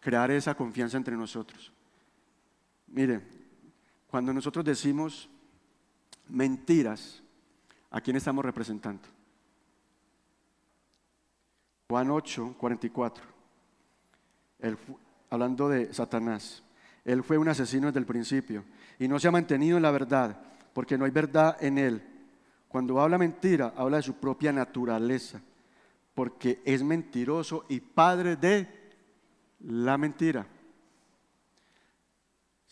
crear esa confianza entre nosotros. Mire, cuando nosotros decimos mentiras, ¿a quién estamos representando? Juan 8, 44. hablando de Satanás. Él fue un asesino desde el principio y no se ha mantenido en la verdad, porque no hay verdad en él. Cuando habla mentira, habla de su propia naturaleza, porque es mentiroso y padre de la mentira.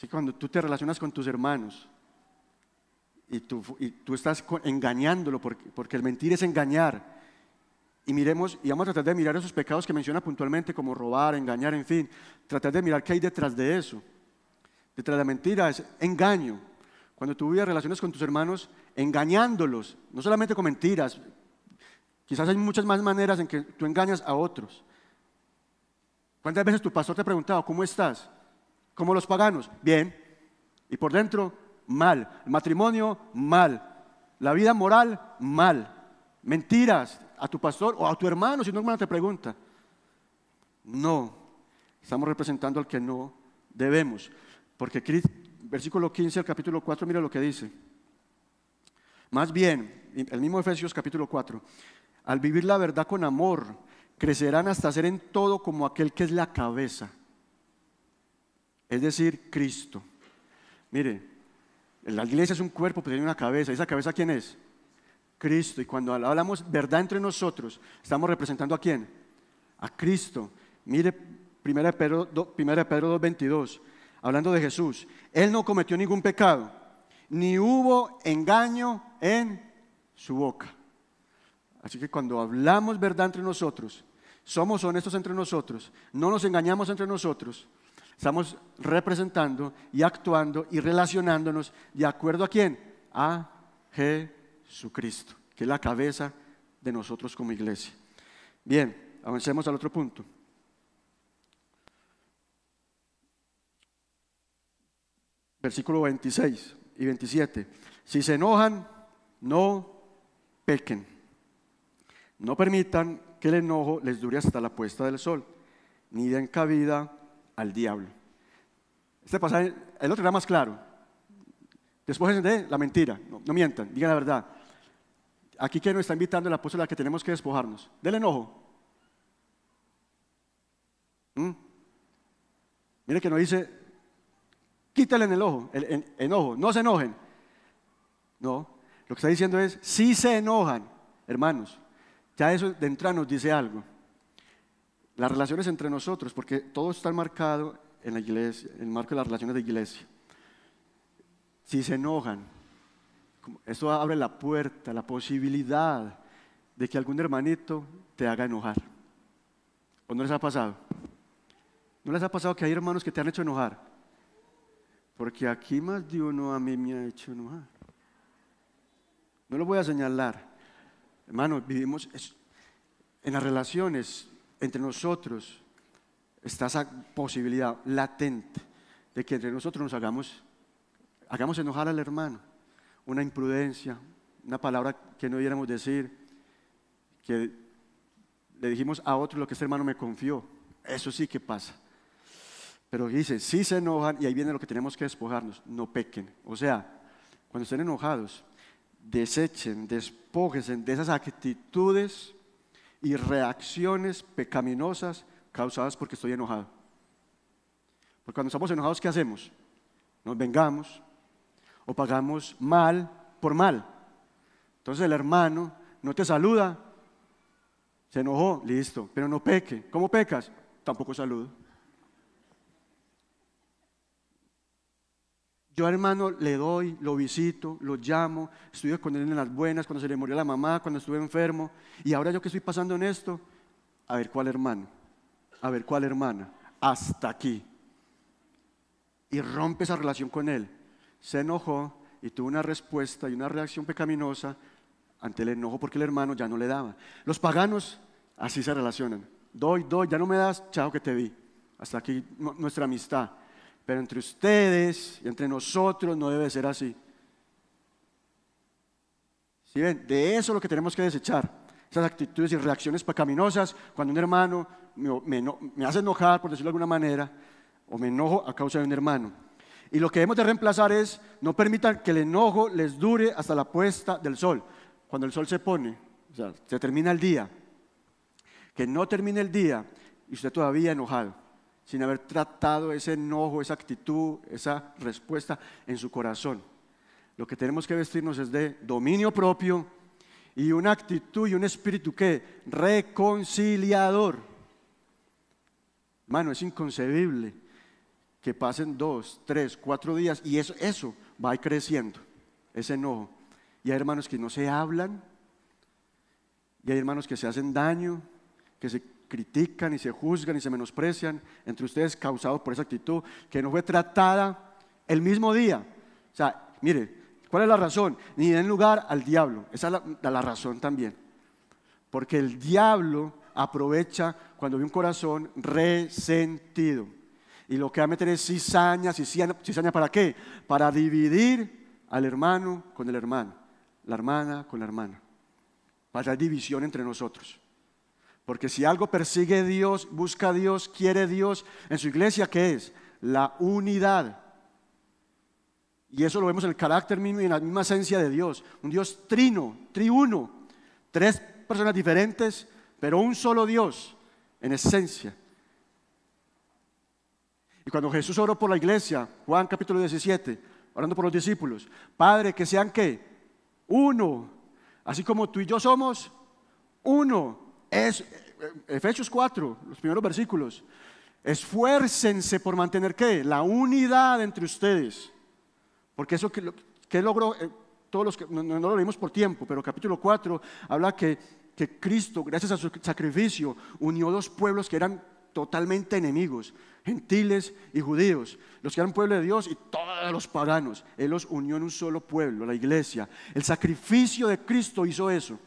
Así cuando tú te relacionas con tus hermanos y tú, estás engañándolo, porque, porque el mentir es engañar, y miremos, y vamos a tratar de mirar esos pecados que menciona puntualmente, como robar, engañar, en fin, tratar de mirar qué hay detrás de eso. Detrás de la mentira es engaño. Cuando tú vives relaciones con tus hermanos, engañándolos, no solamente con mentiras, quizás hay muchas más maneras en que tú engañas a otros. ¿Cuántas veces tu pastor te ha preguntado, ¿cómo estás? ¿Cómo los paganos? Bien. Y por dentro, mal. El matrimonio, mal. La vida moral, mal. Mentiras, a tu pastor o a tu hermano si un hermano te pregunta. No, estamos representando al que no debemos. Porque versículo 15 al capítulo 4, mira lo que dice. Más bien, el mismo Efesios capítulo 4, al vivir la verdad con amor, crecerán hasta ser en todo como aquel que es la cabeza, es decir, Cristo. Mire, la iglesia es un cuerpo, pero tiene una cabeza. ¿Esa cabeza quién es? Cristo. Y cuando hablamos verdad entre nosotros, estamos representando a quién? A Cristo. Mire, 1 Pedro, 2, Pedro 2.22, hablando de Jesús. Él no cometió ningún pecado, ni hubo engaño en su boca. Así que cuando hablamos verdad entre nosotros, somos honestos entre nosotros, no nos engañamos entre nosotros, estamos representando y actuando y relacionándonos de acuerdo a quién? A Jesús. su Cristo, que es la cabeza de nosotros como iglesia. Bien, avancemos al otro punto. Versículo 26 y 27. Si se enojan, no pequen. No permitan que el enojo les dure hasta la puesta del sol, ni den cabida al diablo. Este pasaje, el otro era más claro. Después de la mentira, no, mientan, digan la verdad. Aquí que nos está invitando el apóstol a que tenemos que despojarnos del enojo. ¿Mm? Mire que nos dice, quítale en el ojo, el, enojo, no se enojen. No, lo que está diciendo es, si se enojan, hermanos, ya eso de entrada nos dice algo. Las relaciones entre nosotros, porque todo está marcado en la iglesia, en el marco de las relaciones de iglesia. Si se enojan, eso abre la puerta, la posibilidad de que algún hermanito te haga enojar. ¿O no les ha pasado? ¿No les ha pasado que hay hermanos que te han hecho enojar? Porque aquí más de uno a mí me ha hecho enojar. No lo voy a señalar. Hermanos, vivimos en las relaciones entre nosotros. Está esa posibilidad latente de que entre nosotros nos hagamos, hagamos enojar al hermano. Una imprudencia, una palabra que no debiéramos decir, que le dijimos a otro lo que este hermano me confió. Eso sí que pasa. Pero dice, si se enojan, y ahí viene lo que tenemos que despojarnos, no pequen. O sea, cuando estén enojados, desechen, despójense de esas actitudes y reacciones pecaminosas causadas porque estoy enojado. Porque cuando estamos enojados, ¿qué hacemos? Nos vengamos o pagamos mal por mal. Entonces el hermano no te saluda, se enojó, listo, pero no peque. ¿Cómo pecas? Tampoco saludo. Yo hermano le doy, lo visito, lo llamo, estudio con él en las buenas, cuando se le murió la mamá, cuando estuve enfermo. Y ahora yo que estoy pasando en esto, a ver cuál hermano, a ver cuál hermana, hasta aquí. Y rompe esa relación con él. Se enojó y tuvo una respuesta y una reacción pecaminosa ante el enojo porque el hermano ya no le daba. Los paganos así se relacionan. Doy, doy, ya no me das, chao que te vi. Hasta aquí nuestra amistad. Pero entre ustedes y entre nosotros no debe ser así. ¿Sí ven? De eso es lo que tenemos que desechar. Esas actitudes y reacciones pecaminosas cuando un hermano me, hace enojar, por decirlo de alguna manera, o me enojo a causa de un hermano. Y lo que debemos de reemplazar es, no permitan que el enojo les dure hasta la puesta del sol. Cuando el sol se pone, o sea, se termina el día. Que no termine el día y usted todavía enojado sin haber tratado ese enojo, esa actitud, esa respuesta en su corazón. Lo que tenemos que vestirnos es de dominio propio y una actitud y un espíritu que reconciliador. Mano, es inconcebible que pasen dos, tres, cuatro días y eso, eso va creciendo, ese enojo. Y hay hermanos que no se hablan, y hay hermanos que se hacen daño, que se critican y se juzgan y se menosprecian entre ustedes causado por esa actitud que no fue tratada el mismo día. O sea, mire, ¿cuál es la razón? Ni den lugar al diablo. Esa es la, razón también. Porque el diablo aprovecha cuando ve un corazón resentido. Y lo que va a meter es cizaña, cizaña, cizaña para qué? Para dividir al hermano con el hermano, la hermana con la hermana. Para dar división entre nosotros. Porque si algo persigue Dios, busca a Dios, quiere Dios en su iglesia, ¿qué es? La unidad. Y eso lo vemos en el carácter mismo y en la misma esencia de Dios. Un Dios trino, triuno. Tres personas diferentes, pero un solo Dios en esencia. Y cuando Jesús oró por la iglesia, Juan capítulo 17, orando por los discípulos, Padre, que sean qué? Uno. Así como tú y yo somos uno. Es, Efesios 4, los primeros versículos. Esfuércense por mantener qué? La unidad entre ustedes. Porque eso que, logró, eh, todos los que, no, lo leímos por tiempo, pero capítulo 4 habla que, que Cristo, gracias a su sacrificio, unió dos pueblos que eran totalmente enemigos, gentiles y judíos, los que eran pueblo de Dios y todos los paganos. Él los unió en un solo pueblo, la iglesia. El sacrificio de Cristo hizo eso.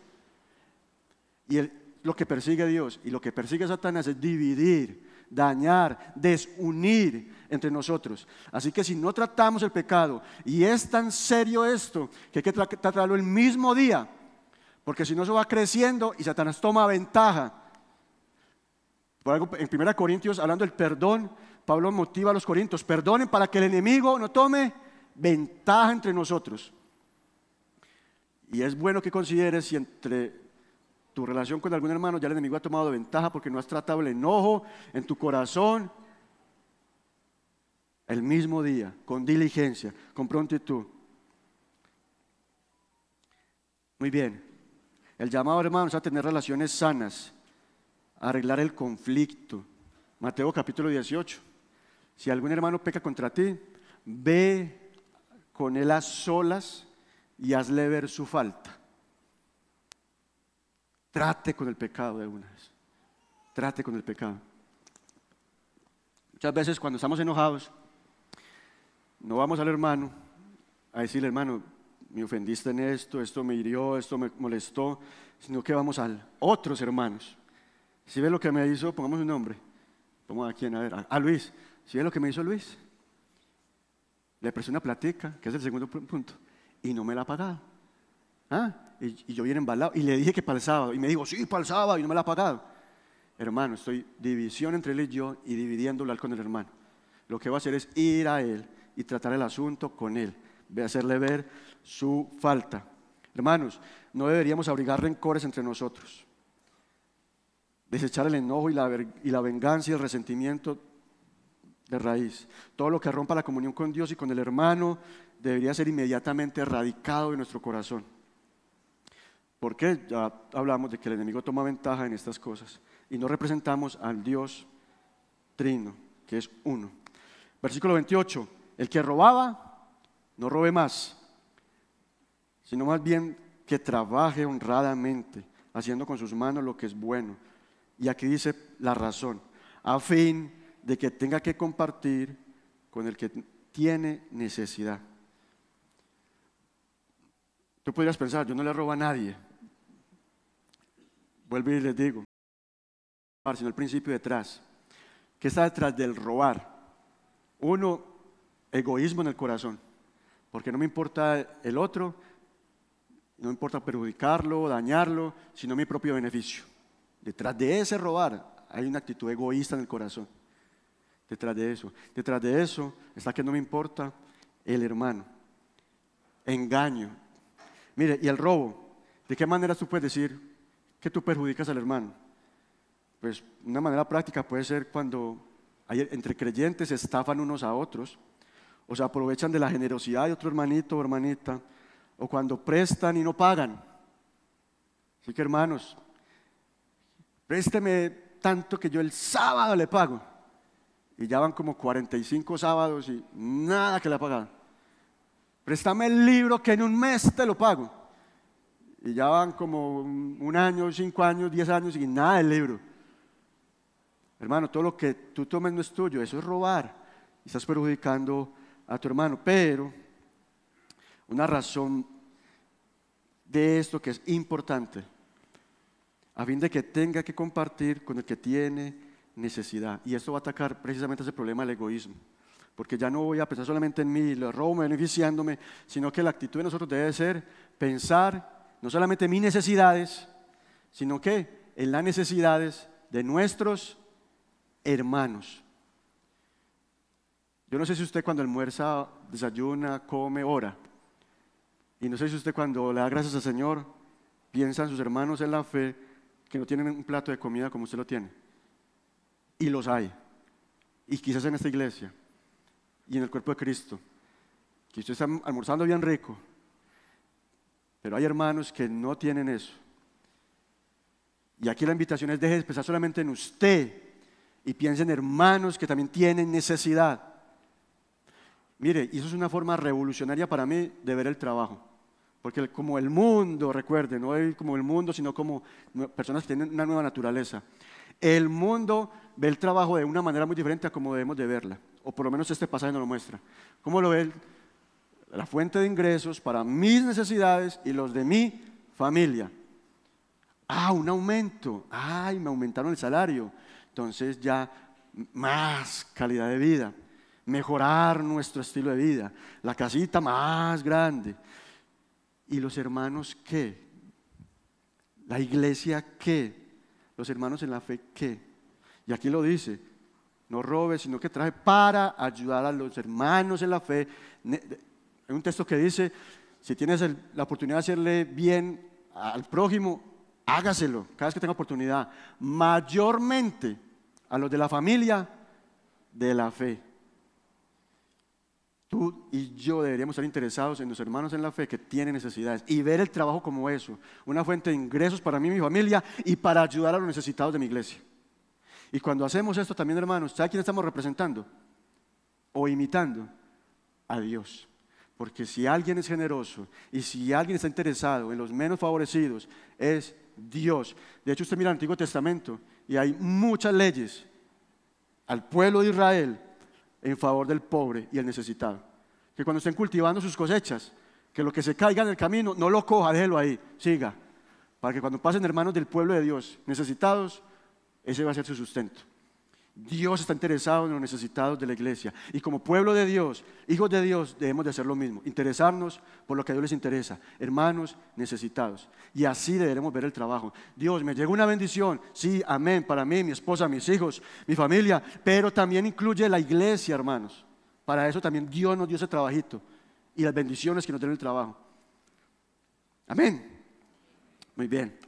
Y lo que persigue Dios y lo que persigue Satanás es dividir, dañar, desunir entre nosotros. Así que si no tratamos el pecado, y es tan serio esto, que hay que tratarlo el mismo día, porque si no eso va creciendo y Satanás toma ventaja. Por algo, en 1 Corintios, hablando del perdón, Pablo motiva a los corintios, perdonen para que el enemigo no tome ventaja entre nosotros. Y es bueno que consideres si entre tu relación con algún hermano ya el enemigo ha tomado ventaja porque no has tratado el enojo en tu corazón el mismo día, con diligencia, con prontitud. Muy bien, el llamado hermanos a tener relaciones sanas, a arreglar el conflicto. Mateo capítulo 18. Si algún hermano peca contra ti, ve con él a solas y hazle ver su falta. Trate con el pecado de una vez. Trate con el pecado. Muchas veces cuando estamos enojados, no vamos al hermano a decirle, hermano, me ofendiste en esto, esto me hirió, esto me molestó, sino que vamos a otros hermanos. Si ve lo que me hizo, pongamos un nombre. Vamos a quién, a ver, a, Luis. Si ve lo que me hizo Luis, le presté una platica, que es el segundo punto, y no me la ha pagado. ¿Ah? Y, yo bien embalado. Y le dije que para el sábado. Y me dijo, sí, para el sábado. Y no me la ha pagado. Hermano, estoy división entre él y yo y dividiéndolo con el hermano. Lo que voy a hacer es ir a él y tratar el asunto con él. Voy a hacerle ver su falta. Hermanos, no deberíamos abrigar rencores entre nosotros. Desechar el enojo y la, y la venganza y el resentimiento de raíz. Todo lo que rompa la comunión con Dios y con el hermano debería ser inmediatamente erradicado de nuestro corazón. Porque ya hablamos de que el enemigo toma ventaja en estas cosas y no representamos al Dios trino, que es uno. Versículo 28, el que robaba, no robe más, sino más bien que trabaje honradamente, haciendo con sus manos lo que es bueno. Y aquí dice la razón, a fin de que tenga que compartir con el que tiene necesidad. Tú podrías pensar, yo no le robo a nadie, Vuelvo y les digo, sino el principio detrás. ¿Qué está detrás del robar? Uno, egoísmo en el corazón, porque no me importa el otro, no me importa perjudicarlo, dañarlo, sino mi propio beneficio. Detrás de ese robar hay una actitud egoísta en el corazón. Detrás de eso. Detrás de eso está que no me importa el hermano. Engaño. Mire, y el robo. ¿De qué manera tú puedes decir, que tú perjudicas al hermano? Pues una manera práctica puede ser cuando hay, entre creyentes estafan unos a otros, o se aprovechan de la generosidad de otro hermanito o hermanita, o cuando prestan y no pagan. Así que hermanos, présteme tanto que yo el sábado le pago. Y ya van como 45 sábados y nada que le ha pagado. Préstame el libro que en un mes te lo pago. Y ya van como un año, cinco años, diez años y nada del libro. Hermano, todo lo que tú tomes no es tuyo, eso es robar. Estás perjudicando a tu hermano. Pero una razón de esto que es importante, a fin de que tenga que compartir con el que tiene necesidad. Y esto va a atacar precisamente ese problema del egoísmo. Porque ya no voy a pensar solamente en mí, lo robo beneficiándome, sino que la actitud de nosotros debe ser pensar no solamente mis necesidades, sino que en las necesidades de nuestros hermanos. Yo no sé si usted cuando almuerza, desayuna, come, ora. Y no sé si usted cuando le da gracias al Señor, piensa en sus hermanos en la fe que no tienen un plato de comida como usted lo tiene. Y los hay. Y quizás en esta iglesia y en el cuerpo de Cristo. Que usted está almorzando bien rico, pero hay hermanos que no tienen eso. Y aquí la invitación es deje de pensar solamente en usted y piense en hermanos que también tienen necesidad. Mire, y eso es una forma revolucionaria para mí de ver el trabajo. Porque como el mundo, recuerde, no como el mundo, sino como personas que tienen una nueva naturaleza. El mundo ve el trabajo de una manera muy diferente a como debemos de verla, o por lo menos este pasaje nos lo muestra. ¿Cómo lo ve? La fuente de ingresos para mis necesidades y los de mi familia. Ah, un aumento. Ay, me aumentaron el salario. Entonces ya más calidad de vida, mejorar nuestro estilo de vida, la casita más grande. ¿Y los hermanos qué? ¿La iglesia qué? ¿Los hermanos en la fe qué? Y aquí lo dice, no robes, sino que traje para ayudar a los hermanos en la fe. Hay un texto que dice, si tienes la oportunidad de hacerle bien al prójimo, hágaselo cada vez que tenga oportunidad. Mayormente a los de la familia de la fe. Tú y yo deberíamos estar interesados en los hermanos en la fe que tienen necesidades y ver el trabajo como eso, una fuente de ingresos para mí y mi familia y para ayudar a los necesitados de mi iglesia. Y cuando hacemos esto también, hermanos, ¿sabe quién estamos representando? O imitando a Dios. Porque si alguien es generoso y si alguien está interesado en los menos favorecidos, es Dios. De hecho, usted mira el Antiguo Testamento y hay muchas leyes al pueblo de Israel en favor del pobre y el necesitado. Que cuando estén cultivando sus cosechas, que lo que se caiga en el camino, no lo coja, déjelo ahí, siga. Para que cuando pasen hermanos del pueblo de Dios necesitados, ese va a ser su sustento. Dios está interesado en los necesitados de la iglesia. Y como pueblo de Dios, hijos de Dios, debemos de hacer lo mismo. Interesarnos por lo que a Dios les interesa. Hermanos necesitados. Y así deberemos ver el trabajo. Dios, me llega una bendición. Sí, amén. Para mí, mi esposa, mis hijos, mi familia. Pero también incluye la iglesia, hermanos. Para eso también Dios nos dio ese trabajito. Y las bendiciones que nos den el trabajo. Amén. Muy bien.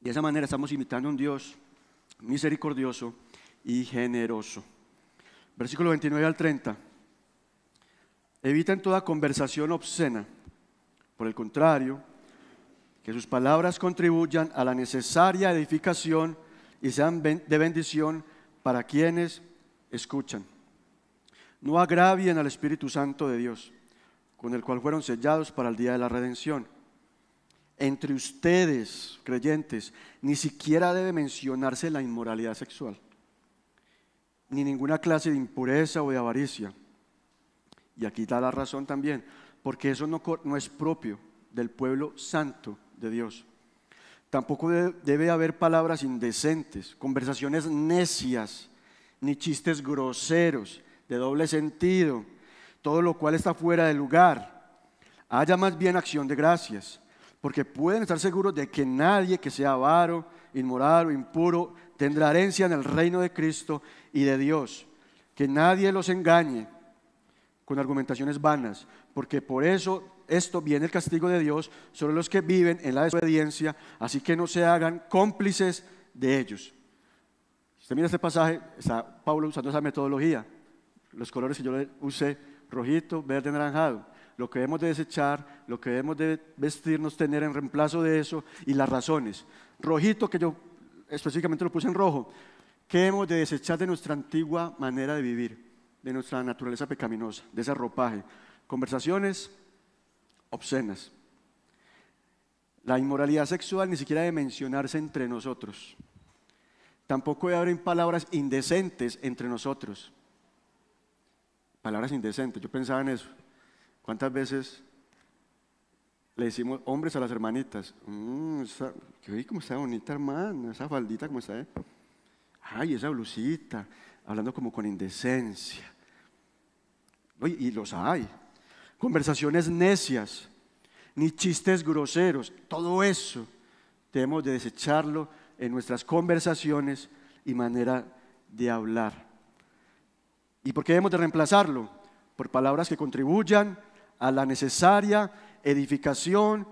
De esa manera estamos imitando a un Dios misericordioso y generoso. Versículo 29 al 30. Eviten toda conversación obscena. Por el contrario, que sus palabras contribuyan a la necesaria edificación y sean de bendición para quienes escuchan. No agravien al Espíritu Santo de Dios, con el cual fueron sellados para el día de la redención entre ustedes, creyentes, ni siquiera debe mencionarse la inmoralidad sexual, ni ninguna clase de impureza o de avaricia. Y aquí da la razón también, porque eso no, es propio del pueblo santo de Dios. Tampoco debe haber palabras indecentes, conversaciones necias, ni chistes groseros, de doble sentido, todo lo cual está fuera de lugar. Haya más bien acción de gracias porque pueden estar seguros de que nadie que sea avaro, inmoral o impuro tendrá herencia en el reino de Cristo y de Dios. Que nadie los engañe con argumentaciones vanas, porque por eso esto viene el castigo de Dios sobre los que viven en la desobediencia, así que no se hagan cómplices de ellos. Si usted mira este pasaje, está Pablo usando esa metodología, los colores que yo usé, rojito, verde, anaranjado lo que debemos de desechar, lo que debemos de vestirnos, tener en reemplazo de eso y las razones. Rojito, que yo específicamente lo puse en rojo, ¿qué hemos de desechar de nuestra antigua manera de vivir, de nuestra naturaleza pecaminosa, de ese ropaje? Conversaciones obscenas. La inmoralidad sexual ni siquiera debe mencionarse entre nosotros. Tampoco debe haber palabras indecentes entre nosotros. Palabras indecentes, yo pensaba en eso. ¿Cuántas veces le decimos hombres a las hermanitas? Mmm, vi cómo está bonita hermana, esa faldita como está. Eh? Ay, esa blusita, hablando como con indecencia. Oye, y los hay. Conversaciones necias, ni chistes groseros, todo eso debemos de desecharlo en nuestras conversaciones y manera de hablar. ¿Y por qué debemos de reemplazarlo? Por palabras que contribuyan a la necesaria edificación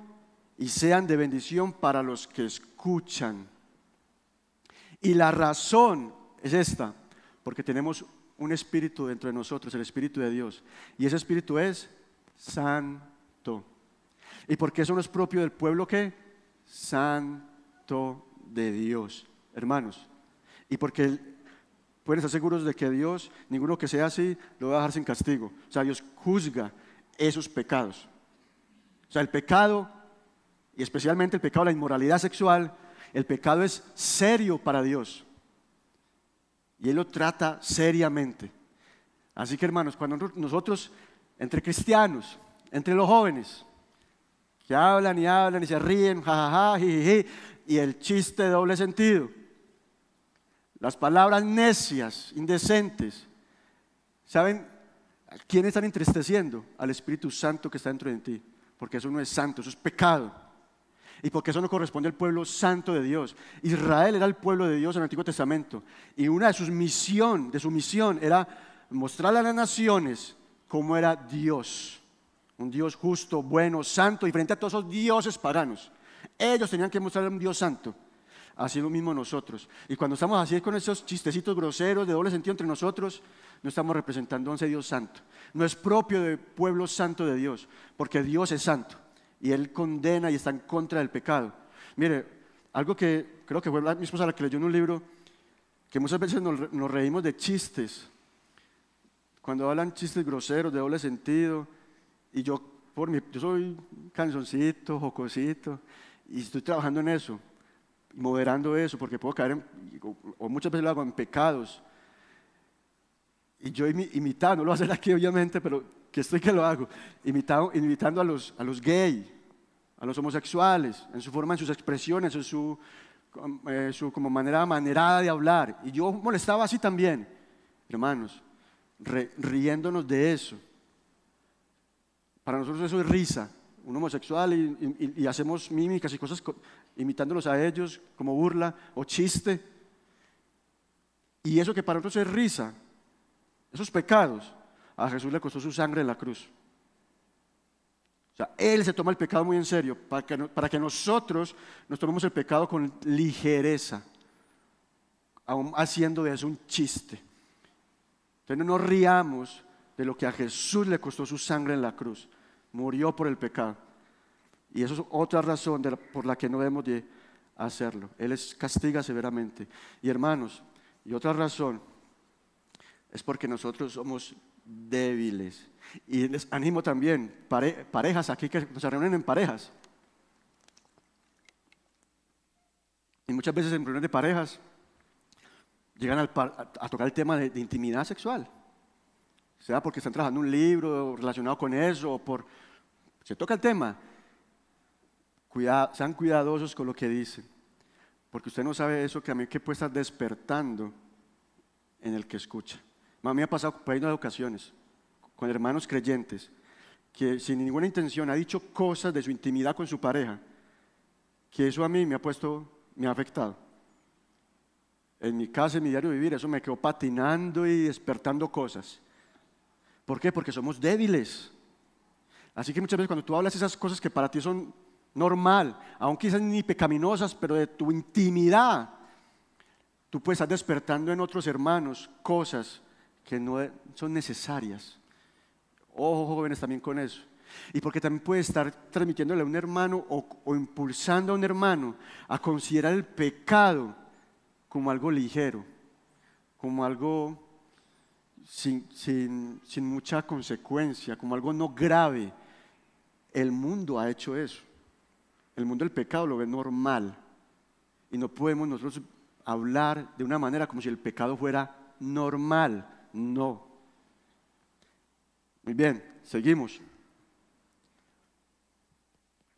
y sean de bendición para los que escuchan. Y la razón es esta, porque tenemos un espíritu dentro de nosotros, el espíritu de Dios. Y ese espíritu es santo. ¿Y porque eso no es propio del pueblo que? Santo de Dios, hermanos. Y porque pueden estar seguros de que Dios, ninguno que sea así, lo va a dejar sin castigo. O sea, Dios juzga esos pecados. O sea, el pecado y especialmente el pecado de la inmoralidad sexual, el pecado es serio para Dios. Y Él lo trata seriamente. Así que hermanos, cuando nosotros, entre cristianos, entre los jóvenes, que hablan y hablan y se ríen, jajaja, y el chiste de doble sentido, las palabras necias, indecentes, ¿saben quién están entristeciendo? Al Espíritu Santo que está dentro de ti, porque eso no es santo, eso es pecado y porque eso no corresponde al pueblo santo de Dios. Israel era el pueblo de Dios en el Antiguo Testamento y una de sus misión, de su misión era mostrarle a las naciones cómo era Dios, un Dios justo, bueno, santo, diferente a todos esos dioses paganos. Ellos tenían que mostrarle un Dios santo. Así lo mismo nosotros. Y cuando estamos así con esos chistecitos groseros de doble sentido entre nosotros, no estamos representando a ese Dios santo. No es propio del pueblo santo de Dios, porque Dios es santo y Él condena y está en contra del pecado. Mire, algo que creo que fue mi esposa la que leyó en un libro, que muchas veces nos, reímos de chistes, cuando hablan chistes groseros, de doble sentido, y yo, por mi, yo soy canzoncito, jocosito, y estoy trabajando en eso, moderando eso, porque puedo caer, en, o, muchas veces lo hago en pecados, y yo imitando, no lo voy a hacer aquí obviamente, pero que estoy que lo hago, imitando a los, a los gay, a los homosexuales, en su forma, en sus expresiones, en su, eh, su como manera manerada de hablar. Y yo molestaba así también, hermanos, riéndonos de eso. Para nosotros eso es risa, un homosexual y, hacemos mímicas y cosas imitándolos a ellos como burla o chiste. Y eso que para nosotros es risa, esos pecados, a Jesús le costó su sangre en la cruz. O sea, Él se toma el pecado muy en serio para que, para que nosotros nos tomemos el pecado con ligereza, aún haciendo de eso un chiste. Entonces no nos riamos de lo que a Jesús le costó su sangre en la cruz. Murió por el pecado. Y eso es otra razón por la que no debemos de hacerlo. Él es, castiga severamente. Y hermanos, y otra razón es porque nosotros somos débiles. Y les animo también, parejas aquí que se reúnen en parejas. Y muchas veces en reuniones de parejas llegan a, tocar el tema de, intimidad sexual. Sea porque están trabajando un libro relacionado con eso, o por... Se toca el tema. sean cuidadosos con lo que dicen. Porque usted no sabe eso que a mí que puede estar despertando en el que escucha. A mí me ha pasado por ahí ocasiones con hermanos creyentes que sin ninguna intención ha dicho cosas de su intimidad con su pareja, que eso a mí me ha puesto, me ha afectado. En mi casa, en mi diario vivir, eso me quedó patinando y despertando cosas. ¿Por qué? Porque somos débiles. Así que muchas veces cuando tú hablas esas cosas que para ti son normal, aunque quizás ni pecaminosas, pero de tu intimidad, tú puedes estar despertando en otros hermanos cosas que no son necesarias. Ojo jóvenes también con eso. Y porque también puede estar transmitiéndole a un hermano o, impulsando a un hermano a considerar el pecado como algo ligero, como algo sin, sin mucha consecuencia, como algo no grave. El mundo ha hecho eso. El mundo del pecado lo ve normal. Y no podemos nosotros hablar de una manera como si el pecado fuera normal. No. Muy bien, seguimos.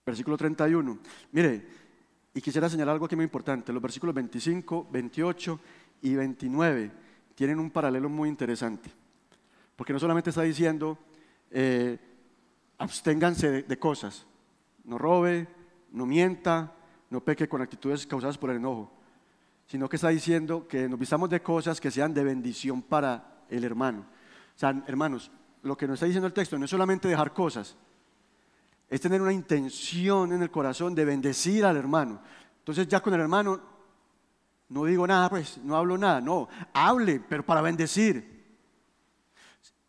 Versículo 31. Mire, y quisiera señalar algo aquí muy importante. Los versículos 25, 28 y 29 tienen un paralelo muy interesante. Porque no solamente está diciendo, eh, absténganse de cosas. No robe, no mienta, no peque con actitudes causadas por el enojo. Sino que está diciendo que nos vistamos de cosas que sean de bendición para el hermano. O sea, hermanos, lo que nos está diciendo el texto no es solamente dejar cosas, es tener una intención en el corazón de bendecir al hermano. Entonces ya con el hermano no digo nada, pues no hablo nada, no, hable, pero para bendecir.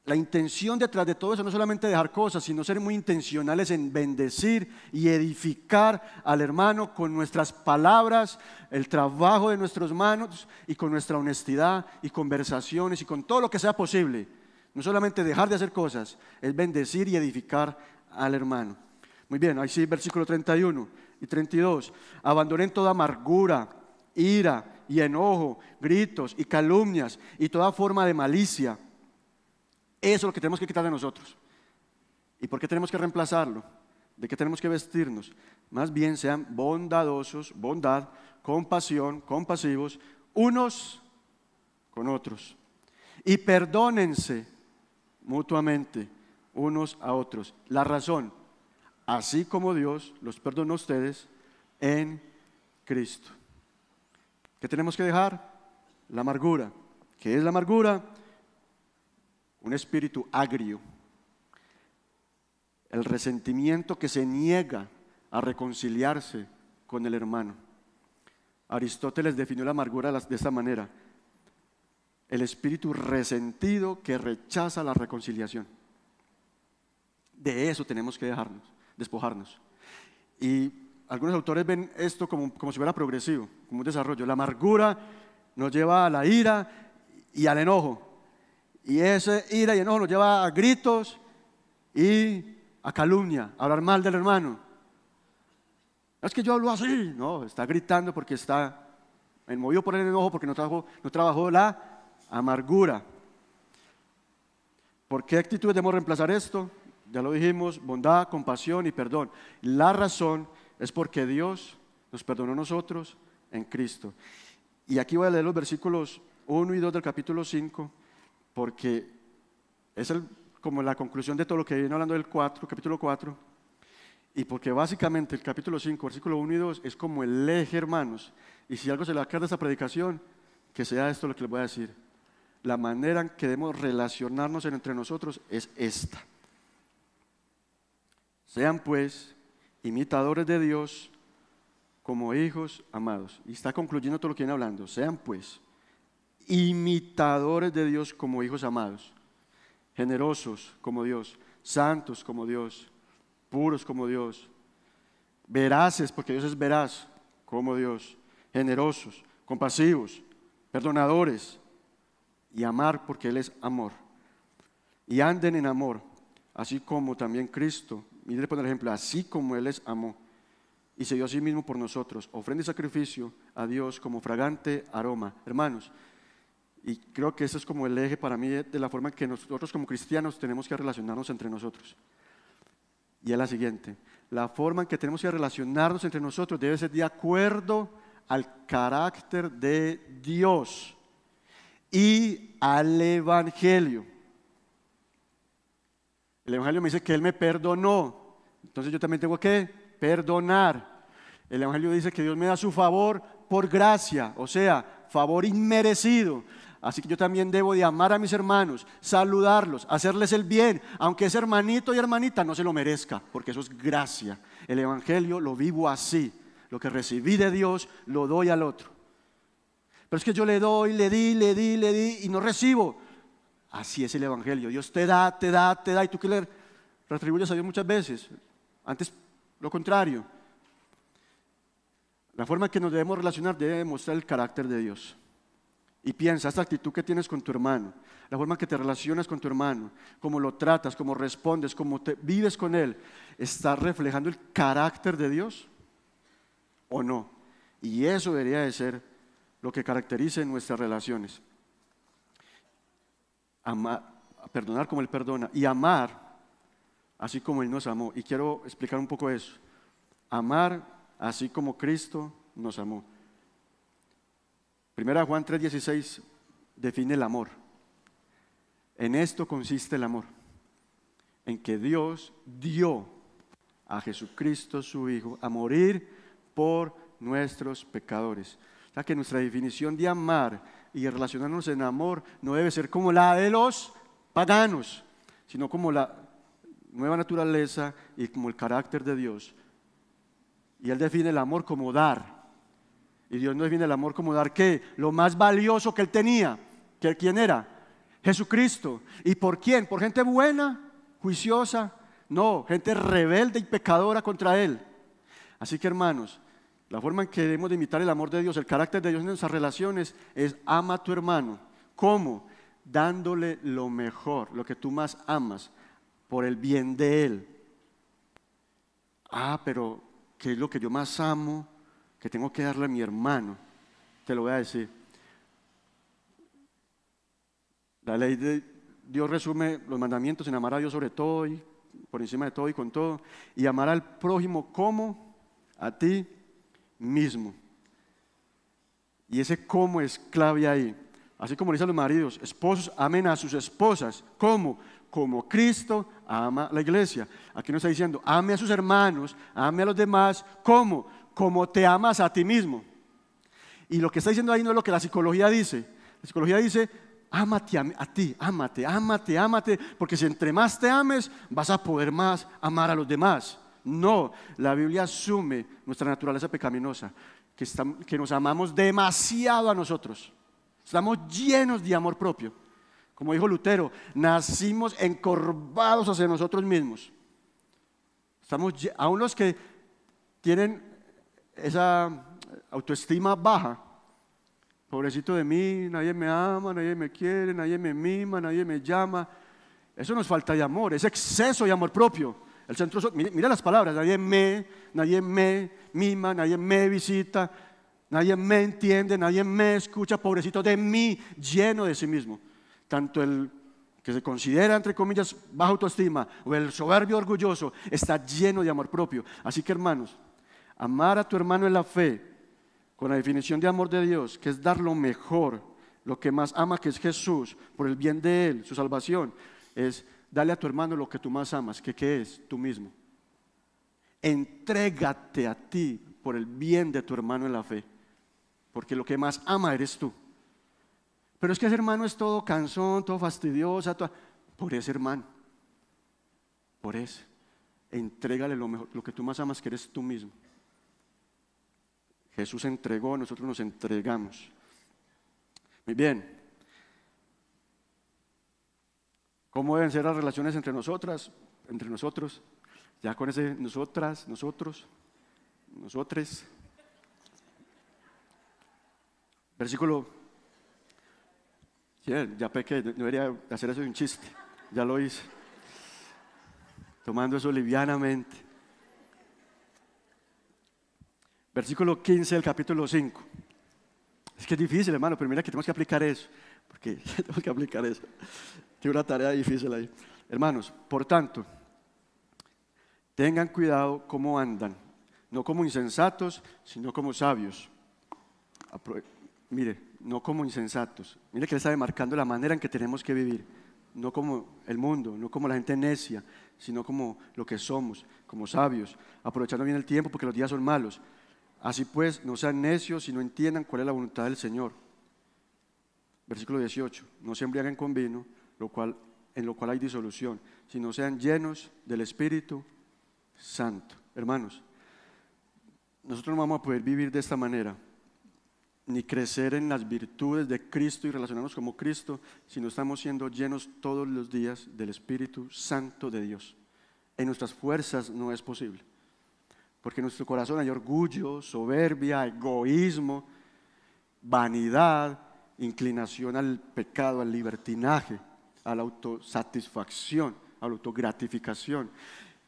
La intención detrás de todo eso no es solamente dejar cosas, sino ser muy intencionales en bendecir y edificar al hermano con nuestras palabras, el trabajo de nuestras manos y con nuestra honestidad y conversaciones y con todo lo que sea posible. No solamente dejar de hacer cosas, es bendecir y edificar al hermano. Muy bien, ahí sí, versículo 31. y 32. Abandonen toda amargura, ira y enojo, gritos y calumnias y toda forma de malicia. Eso es lo que tenemos que quitar de nosotros. ¿Y por qué tenemos que reemplazarlo? ¿De qué tenemos que vestirnos? Más bien sean bondadosos, bondad, compasión, compasivos, unos con otros. Y perdónense mutuamente unos a otros. La razón, así como Dios los perdonó a ustedes en Cristo. ¿Qué tenemos que dejar? La amargura. ¿Qué es la amargura? Un espíritu agrio. El resentimiento que se niega a reconciliarse con el hermano. Aristóteles definió la amargura de esta manera. El espíritu resentido que rechaza la reconciliación. De eso tenemos que dejarnos, despojarnos. Y algunos autores ven esto como, como si fuera progresivo, como un desarrollo. La amargura nos lleva a la ira y al enojo. Y esa ira y enojo nos lleva a gritos y a calumnia, a hablar mal del hermano. Es que yo hablo así. No, está gritando porque está movido por el enojo porque no trabajó, no trabajó la amargura. ¿Por qué actitudes debemos reemplazar esto? ya lo dijimos, bondad, compasión y perdón. La razón es porque Dios nos perdonó a nosotros en Cristo. Y aquí voy a leer los versículos 1 y 2 del capítulo 5, porque es como la conclusión de todo lo que viene hablando del 4, capítulo 4, y porque básicamente el capítulo 5, versículo 1 y 2 es como el eje, hermanos. Y si algo se le va a quedar de esta predicación, que sea esto lo que les voy a decir. La manera en que debemos relacionarnos entre nosotros es esta. Sean pues imitadores de Dios como hijos amados. Y está concluyendo todo lo que viene hablando. Sean pues imitadores de Dios como hijos amados. Generosos como Dios, santos como Dios, puros como Dios, veraces, porque Dios es veraz como Dios, generosos, compasivos, perdonadores y amar porque Él es amor. Y anden en amor, así como también Cristo Mire, poner ejemplo, así como Él les amó y se dio a sí mismo por nosotros, ofrenda y sacrificio a Dios como fragante aroma. Hermanos, y creo que eso es como el eje para mí de, la forma en que nosotros como cristianos tenemos que relacionarnos entre nosotros. Y es la siguiente, la forma en que tenemos que relacionarnos entre nosotros debe ser de acuerdo al carácter de Dios y al Evangelio. El Evangelio me dice que Él me perdonó. Entonces yo también tengo que perdonar. El Evangelio dice que Dios me da su favor por gracia, o sea, favor inmerecido. Así que yo también debo de amar a mis hermanos, saludarlos, hacerles el bien, aunque ese hermanito y hermanita no se lo merezca, porque eso es gracia. El Evangelio lo vivo así. Lo que recibí de Dios lo doy al otro. Pero es que yo le doy, le di, le di, le di y no recibo. Así es el Evangelio. Dios te da, te da, te da y tú que le retribuyes a Dios muchas veces. Antes lo contrario. La forma en que nos debemos relacionar debe demostrar el carácter de Dios. Y piensa, esta actitud que tienes con tu hermano, la forma en que te relacionas con tu hermano, cómo lo tratas, cómo respondes, cómo te vives con él, ¿está reflejando el carácter de Dios o no? Y eso debería de ser lo que caracterice nuestras relaciones perdonar como Él perdona y amar así como Él nos amó. Y quiero explicar un poco eso. Amar así como Cristo nos amó. Primera Juan 3:16 define el amor. En esto consiste el amor, en que Dios dio a Jesucristo su Hijo a morir por nuestros pecadores. O sea que nuestra definición de amar y relacionarnos en amor no debe ser como la de los paganos, sino como la nueva naturaleza y como el carácter de Dios. Y Él define el amor como dar. Y Dios no define el amor como dar qué? Lo más valioso que Él tenía. ¿Que ¿Quién era? Jesucristo. ¿Y por quién? ¿Por gente buena, juiciosa? No, gente rebelde y pecadora contra Él. Así que hermanos, la forma en que debemos de imitar el amor de Dios, el carácter de Dios en nuestras relaciones es ama a tu hermano. ¿Cómo? Dándole lo mejor, lo que tú más amas, por el bien de él. Ah, pero ¿qué es lo que yo más amo que tengo que darle a mi hermano? Te lo voy a decir. La ley de Dios resume los mandamientos en amar a Dios sobre todo y por encima de todo y con todo, y amar al prójimo como a ti mismo. Y ese cómo es clave ahí. Así como dicen los maridos, esposos amen a sus esposas. ¿Cómo? Como Cristo ama la iglesia. Aquí nos está diciendo, ame a sus hermanos, ame a los demás. ¿Cómo? Como te amas a ti mismo. Y lo que está diciendo ahí no es lo que la psicología dice. La psicología dice, ámate a, a, ti, ámate, ámate, ámate, porque si entre más te ames, vas a poder más amar a los demás. No, la Biblia asume nuestra naturaleza pecaminosa, que, que nos amamos demasiado a nosotros. Estamos llenos de amor propio. Como dijo Lutero, nacimos encorvados hacia nosotros mismos. Estamos, aún los que tienen esa autoestima baja, pobrecito de mí, nadie me ama, nadie me quiere, nadie me mima, nadie me llama. Eso nos falta de amor, es exceso de amor propio. El centro, mira, las palabras, nadie me, nadie me mima, nadie me visita, nadie me entiende, nadie me escucha, pobrecito de mí, lleno de sí mismo. Tanto el que se considera, entre comillas, baja autoestima o el soberbio orgulloso, está lleno de amor propio. Así que hermanos, amar a tu hermano en la fe, con la definición de amor de Dios, que es dar lo mejor, lo que más ama, que es Jesús, por el bien de Él, su salvación, es darle a tu hermano lo que tú más amas, que ¿qué es? Tú mismo. Entrégate a ti por el bien de tu hermano en la fe, porque lo que más ama eres tú. Pero es que ese hermano es todo cansón, todo fastidioso, por ese hermano, por ese. Entrégale lo, mejor, lo que tú más amas, que eres tú mismo. Jesús entregó, nosotros nos entregamos. Muy bien. ¿Cómo deben ser las relaciones entre nosotras, entre nosotros? Ya con ese nosotras, nosotros, nosotres. Versículo. ya pequé, debería hacer eso de un chiste. Ya lo hice. Tomando eso livianamente versículo 15 del capítulo 5. Es que es difícil, hermano, pero mira que tenemos que aplicar eso, porque tenemos que aplicar eso. Tiene una tarea difícil ahí. Hermanos, por tanto, tengan cuidado cómo andan, no como insensatos, sino como sabios. Mire, no como insensatos. Mire que le está demarcando la manera en que tenemos que vivir. No como el mundo, no como la gente necia, sino como lo que somos, como sabios, aprovechando bien el tiempo porque los días son malos. Así pues, no sean necios y no entiendan cuál es la voluntad del Señor. Versículo 18. No se embriaguen con vino, lo cual, en lo cual hay disolución, sino sean llenos del Espíritu Santo. Hermanos, nosotros no vamos a poder vivir de esta manera, ni crecer en las virtudes de Cristo y relacionarnos como Cristo, si no estamos siendo llenos todos los días del Espíritu Santo de Dios. En nuestras fuerzas no es posible. Porque en nuestro corazón hay orgullo, soberbia, egoísmo, vanidad, inclinación al pecado, al libertinaje, a la autosatisfacción, a la autogratificación.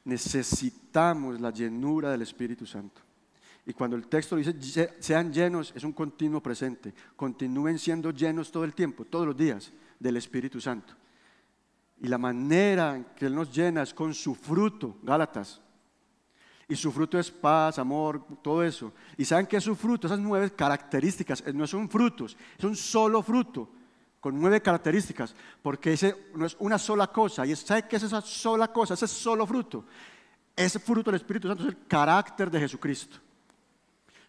Necesitamos la llenura del Espíritu Santo. Y cuando el texto dice sean llenos, es un continuo presente. Continúen siendo llenos todo el tiempo, todos los días, del Espíritu Santo. Y la manera en que Él nos llena es con su fruto, Gálatas y su fruto es paz, amor, todo eso. ¿Y saben qué es su fruto? Esas nueve características no son frutos, es un solo fruto con nueve características, porque ese no es una sola cosa. ¿Y sabe qué es esa sola cosa? Ese solo fruto. Ese fruto del Espíritu Santo es el carácter de Jesucristo.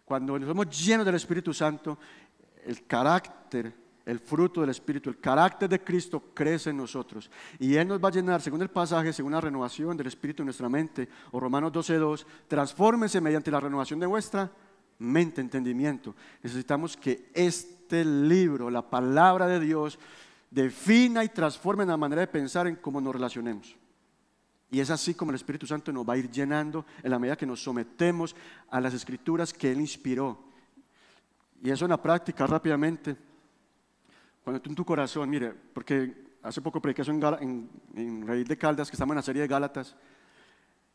Cuando nos somos llenos del Espíritu Santo, el carácter el fruto del Espíritu, el carácter de Cristo crece en nosotros. Y Él nos va a llenar, según el pasaje, según la renovación del Espíritu en nuestra mente, o Romanos 12.2, transfórmense mediante la renovación de vuestra mente, entendimiento. Necesitamos que este libro, la palabra de Dios, defina y transforme la manera de pensar en cómo nos relacionemos. Y es así como el Espíritu Santo nos va a ir llenando en la medida que nos sometemos a las escrituras que Él inspiró. Y eso en la práctica rápidamente cuando tú en tu corazón, mire, porque hace poco prediqué eso en, en, Raíz de Caldas, que estamos en la serie de Gálatas,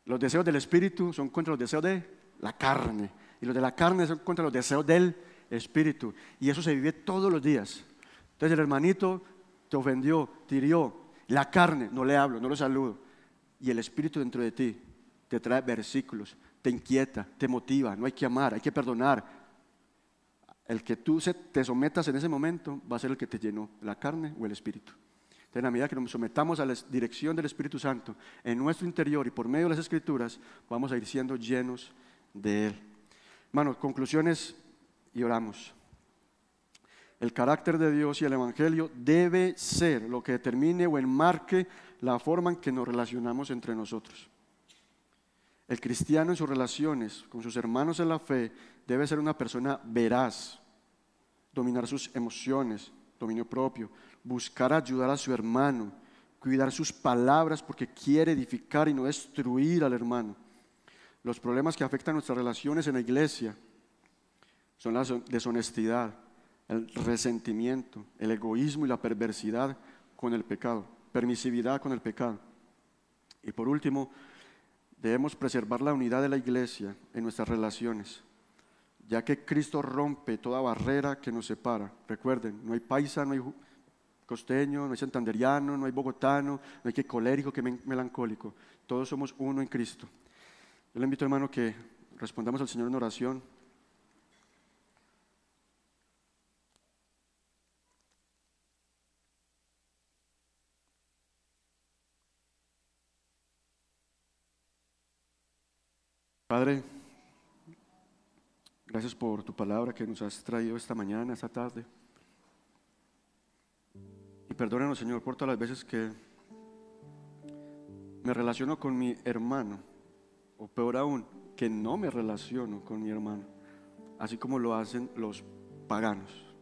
los deseos del Espíritu son contra los deseos de la carne. Y los de la carne son contra los deseos del espíritu. Y eso se vive todos los días. Entonces el hermanito te ofendió, te hirió. La carne, no le hablo, no lo saludo. Y el espíritu dentro de ti te trae versículos, te inquieta, te motiva. No hay que amar, hay que perdonar. El que tú te sometas en ese momento va a ser el que te llenó, la carne o el espíritu. Entonces, en la medida que nos sometamos a la dirección del Espíritu Santo en nuestro interior y por medio de las Escrituras, vamos a ir siendo llenos de Él. Hermanos, conclusiones y oramos. El carácter de Dios y el Evangelio debe ser lo que determine o enmarque la forma en que nos relacionamos entre nosotros. El cristiano en sus relaciones con sus hermanos en la fe debe ser una persona veraz, dominar sus emociones, dominio propio, buscar ayudar a su hermano, cuidar sus palabras porque quiere edificar y no destruir al hermano. Los problemas que afectan nuestras relaciones en la iglesia son la deshonestidad, el resentimiento, el egoísmo y la perversidad con el pecado, permisividad con el pecado. Y por último, debemos preservar la unidad de la iglesia en nuestras relaciones, ya que Cristo rompe toda barrera que nos separa. Recuerden, no hay paisa, no hay costeño, no hay santanderiano, no hay bogotano, no hay que colérico, que melancólico. Todos somos uno en Cristo. Yo le invito, hermano, que respondamos al Señor en oración. Padre, gracias por tu palabra que nos has traído esta mañana, esta tarde. Y perdónanos, Señor, por todas las veces que me relaciono con mi hermano, o peor aún, que no me relaciono con mi hermano, así como lo hacen los paganos,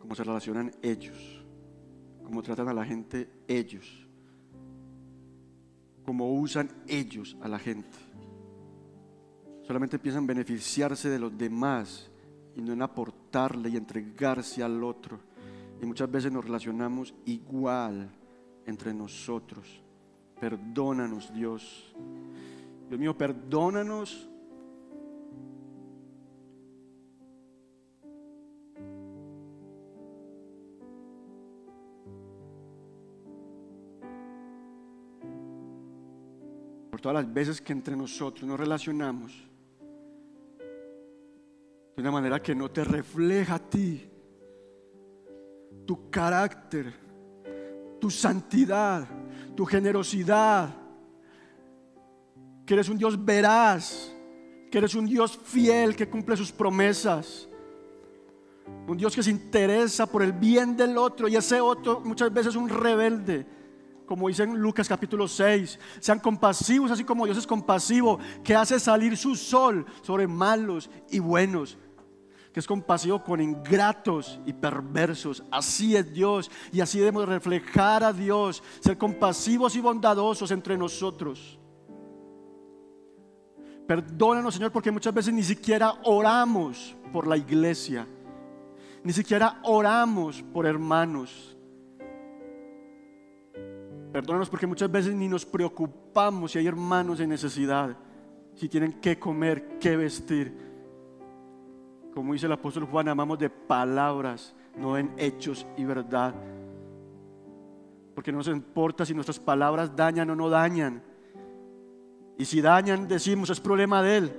como se relacionan ellos, como tratan a la gente ellos, como usan ellos a la gente solamente piensan beneficiarse de los demás y no en aportarle y entregarse al otro. Y muchas veces nos relacionamos igual entre nosotros. Perdónanos, Dios. Dios mío, perdónanos. Por todas las veces que entre nosotros nos relacionamos de una manera que no te refleja a ti, tu carácter, tu santidad, tu generosidad, que eres un Dios veraz, que eres un Dios fiel que cumple sus promesas. Un Dios que se interesa por el bien del otro y ese otro muchas veces es un rebelde. Como dice en Lucas capítulo 6, sean compasivos así como Dios es compasivo, que hace salir su sol sobre malos y buenos que es compasivo con ingratos y perversos. Así es Dios y así debemos reflejar a Dios, ser compasivos y bondadosos entre nosotros. Perdónanos, Señor, porque muchas veces ni siquiera oramos por la iglesia, ni siquiera oramos por hermanos. Perdónanos porque muchas veces ni nos preocupamos si hay hermanos en necesidad, si tienen que comer, qué vestir como dice el apóstol Juan, amamos de palabras, no en hechos y verdad. Porque no nos importa si nuestras palabras dañan o no dañan. Y si dañan, decimos, es problema de Él.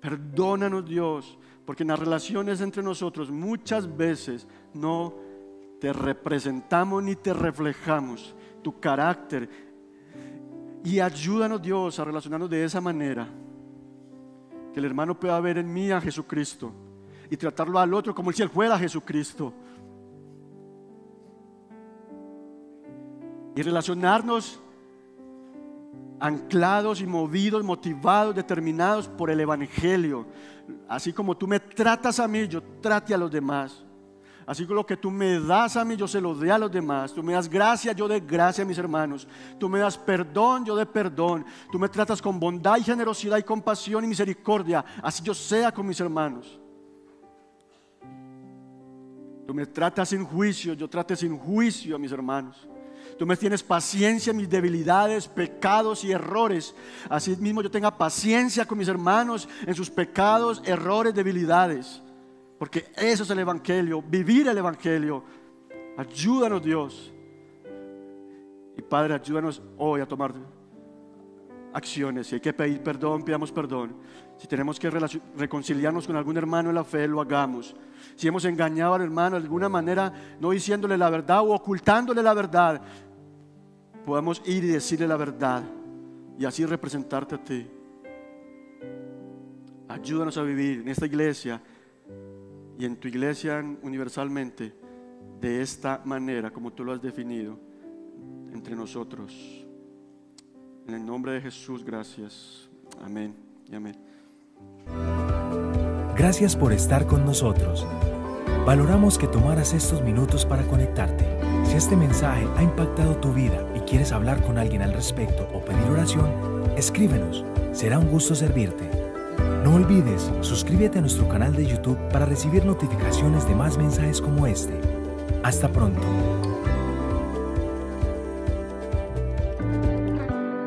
Perdónanos Dios, porque en las relaciones entre nosotros muchas veces no te representamos ni te reflejamos tu carácter. Y ayúdanos Dios a relacionarnos de esa manera que el hermano pueda ver en mí a Jesucristo y tratarlo al otro como si él fuera Jesucristo. Y relacionarnos anclados y movidos, motivados, determinados por el Evangelio. Así como tú me tratas a mí, yo trate a los demás. Así que lo que tú me das a mí, yo se lo dé a los demás. Tú me das gracia, yo dé gracia a mis hermanos. Tú me das perdón, yo dé perdón. Tú me tratas con bondad y generosidad y compasión y misericordia. Así yo sea con mis hermanos. Tú me tratas sin juicio, yo trate sin juicio a mis hermanos. Tú me tienes paciencia en mis debilidades, pecados y errores. Así mismo yo tenga paciencia con mis hermanos en sus pecados, errores, debilidades. Porque eso es el Evangelio, vivir el Evangelio. Ayúdanos Dios. Y Padre, ayúdanos hoy a tomar acciones. Si hay que pedir perdón, pidamos perdón. Si tenemos que reconciliarnos con algún hermano en la fe, lo hagamos. Si hemos engañado al hermano de alguna manera, no diciéndole la verdad o ocultándole la verdad, podamos ir y decirle la verdad y así representarte a ti. Ayúdanos a vivir en esta iglesia y en tu iglesia universalmente de esta manera como tú lo has definido entre nosotros. En el nombre de Jesús, gracias. Amén y amén.
Gracias por estar con nosotros. Valoramos que tomaras estos minutos para conectarte. Si este mensaje ha impactado tu vida y quieres hablar con alguien al respecto o pedir oración, escríbenos. Será un gusto servirte. No olvides, suscríbete a nuestro canal de YouTube para recibir notificaciones de más mensajes como este. Hasta pronto.